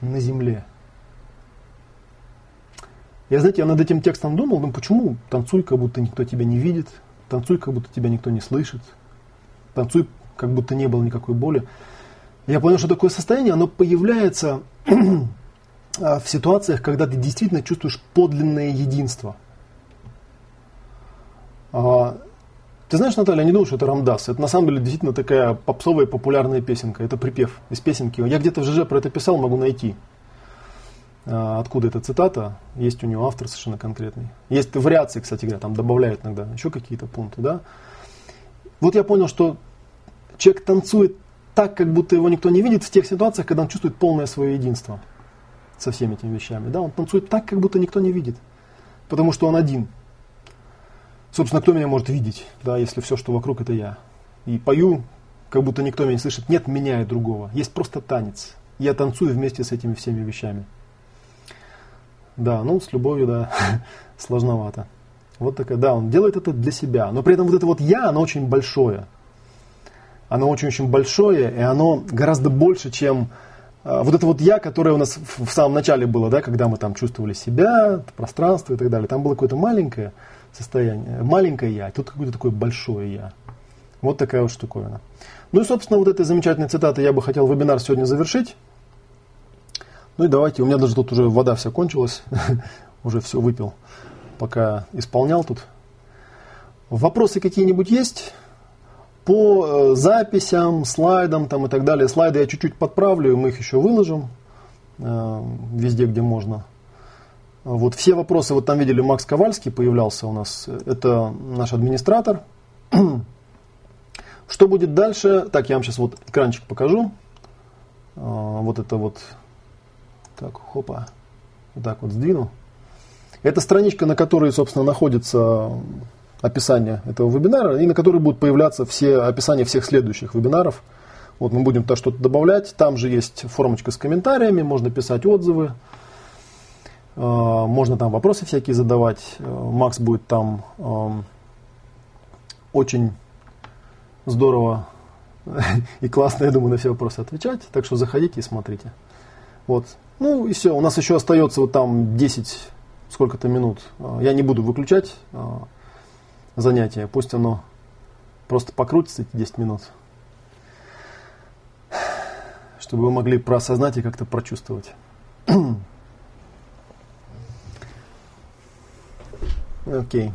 на земле. Я, знаете, я над этим текстом думал, ну почему танцуй, как будто никто тебя не видит, танцуй, как будто тебя никто не слышит, танцуй, как будто не было никакой боли. Я понял, что такое состояние, оно появляется в ситуациях, когда ты действительно чувствуешь подлинное единство. А, ты знаешь, Наталья, я не думаю, что это Рамдас. Это на самом деле действительно такая попсовая популярная песенка. Это припев из песенки. Я где-то в ЖЖ про это писал, могу найти. А, откуда эта цитата, есть у него автор совершенно конкретный. Есть вариации, кстати говоря, там добавляют иногда еще какие-то пункты. Да? Вот я понял, что человек танцует так, как будто его никто не видит в тех ситуациях, когда он чувствует полное свое единство со всеми этими вещами. Да? Он танцует так, как будто никто не видит, потому что он один. Собственно, кто меня может видеть, да, если все, что вокруг, это я. И пою, как будто никто меня не слышит. Нет меня и другого. Есть просто танец. Я танцую вместе с этими всеми вещами. Да, ну с любовью, да, [LAUGHS] сложновато. Вот такая, да, он делает это для себя. Но при этом вот это вот я, оно очень большое. Оно очень-очень большое, и оно гораздо больше, чем вот это вот я, которое у нас в, в самом начале было, да, когда мы там чувствовали себя, пространство и так далее. Там было какое-то маленькое состояние, маленькое я, тут какое-то такое большое я. Вот такая вот штуковина. Ну и, собственно, вот этой замечательной цитатой я бы хотел вебинар сегодня завершить. Ну и давайте, у меня даже тут уже вода вся кончилась, [LAUGHS] уже все выпил, пока исполнял тут. Вопросы какие-нибудь есть? По э, записям, слайдам там и так далее. Слайды я чуть-чуть подправлю, мы их еще выложим э, везде, где можно. Вот все вопросы, вот там видели, Макс Ковальский появлялся у нас, это наш администратор. [CLEARS THROAT] Что будет дальше? Так, я вам сейчас вот экранчик покажу. Э, вот это вот так, хопа. Вот так вот сдвину. Это страничка, на которой, собственно, находится описание этого вебинара, и на которой будут появляться все описания всех следующих вебинаров. Вот мы будем то что-то добавлять. Там же есть формочка с комментариями, можно писать отзывы, а, можно там вопросы всякие задавать. А, Макс будет там очень здорово [LAUGHS] и классно, я думаю, на все вопросы отвечать. Так что заходите и смотрите. Вот. Ну и все, у нас еще остается вот там 10 сколько-то минут. А, я не буду выключать занятие, пусть оно просто покрутится эти 10 минут, чтобы вы могли проосознать и как-то прочувствовать. [CLEARS THROAT] Окей. Okay.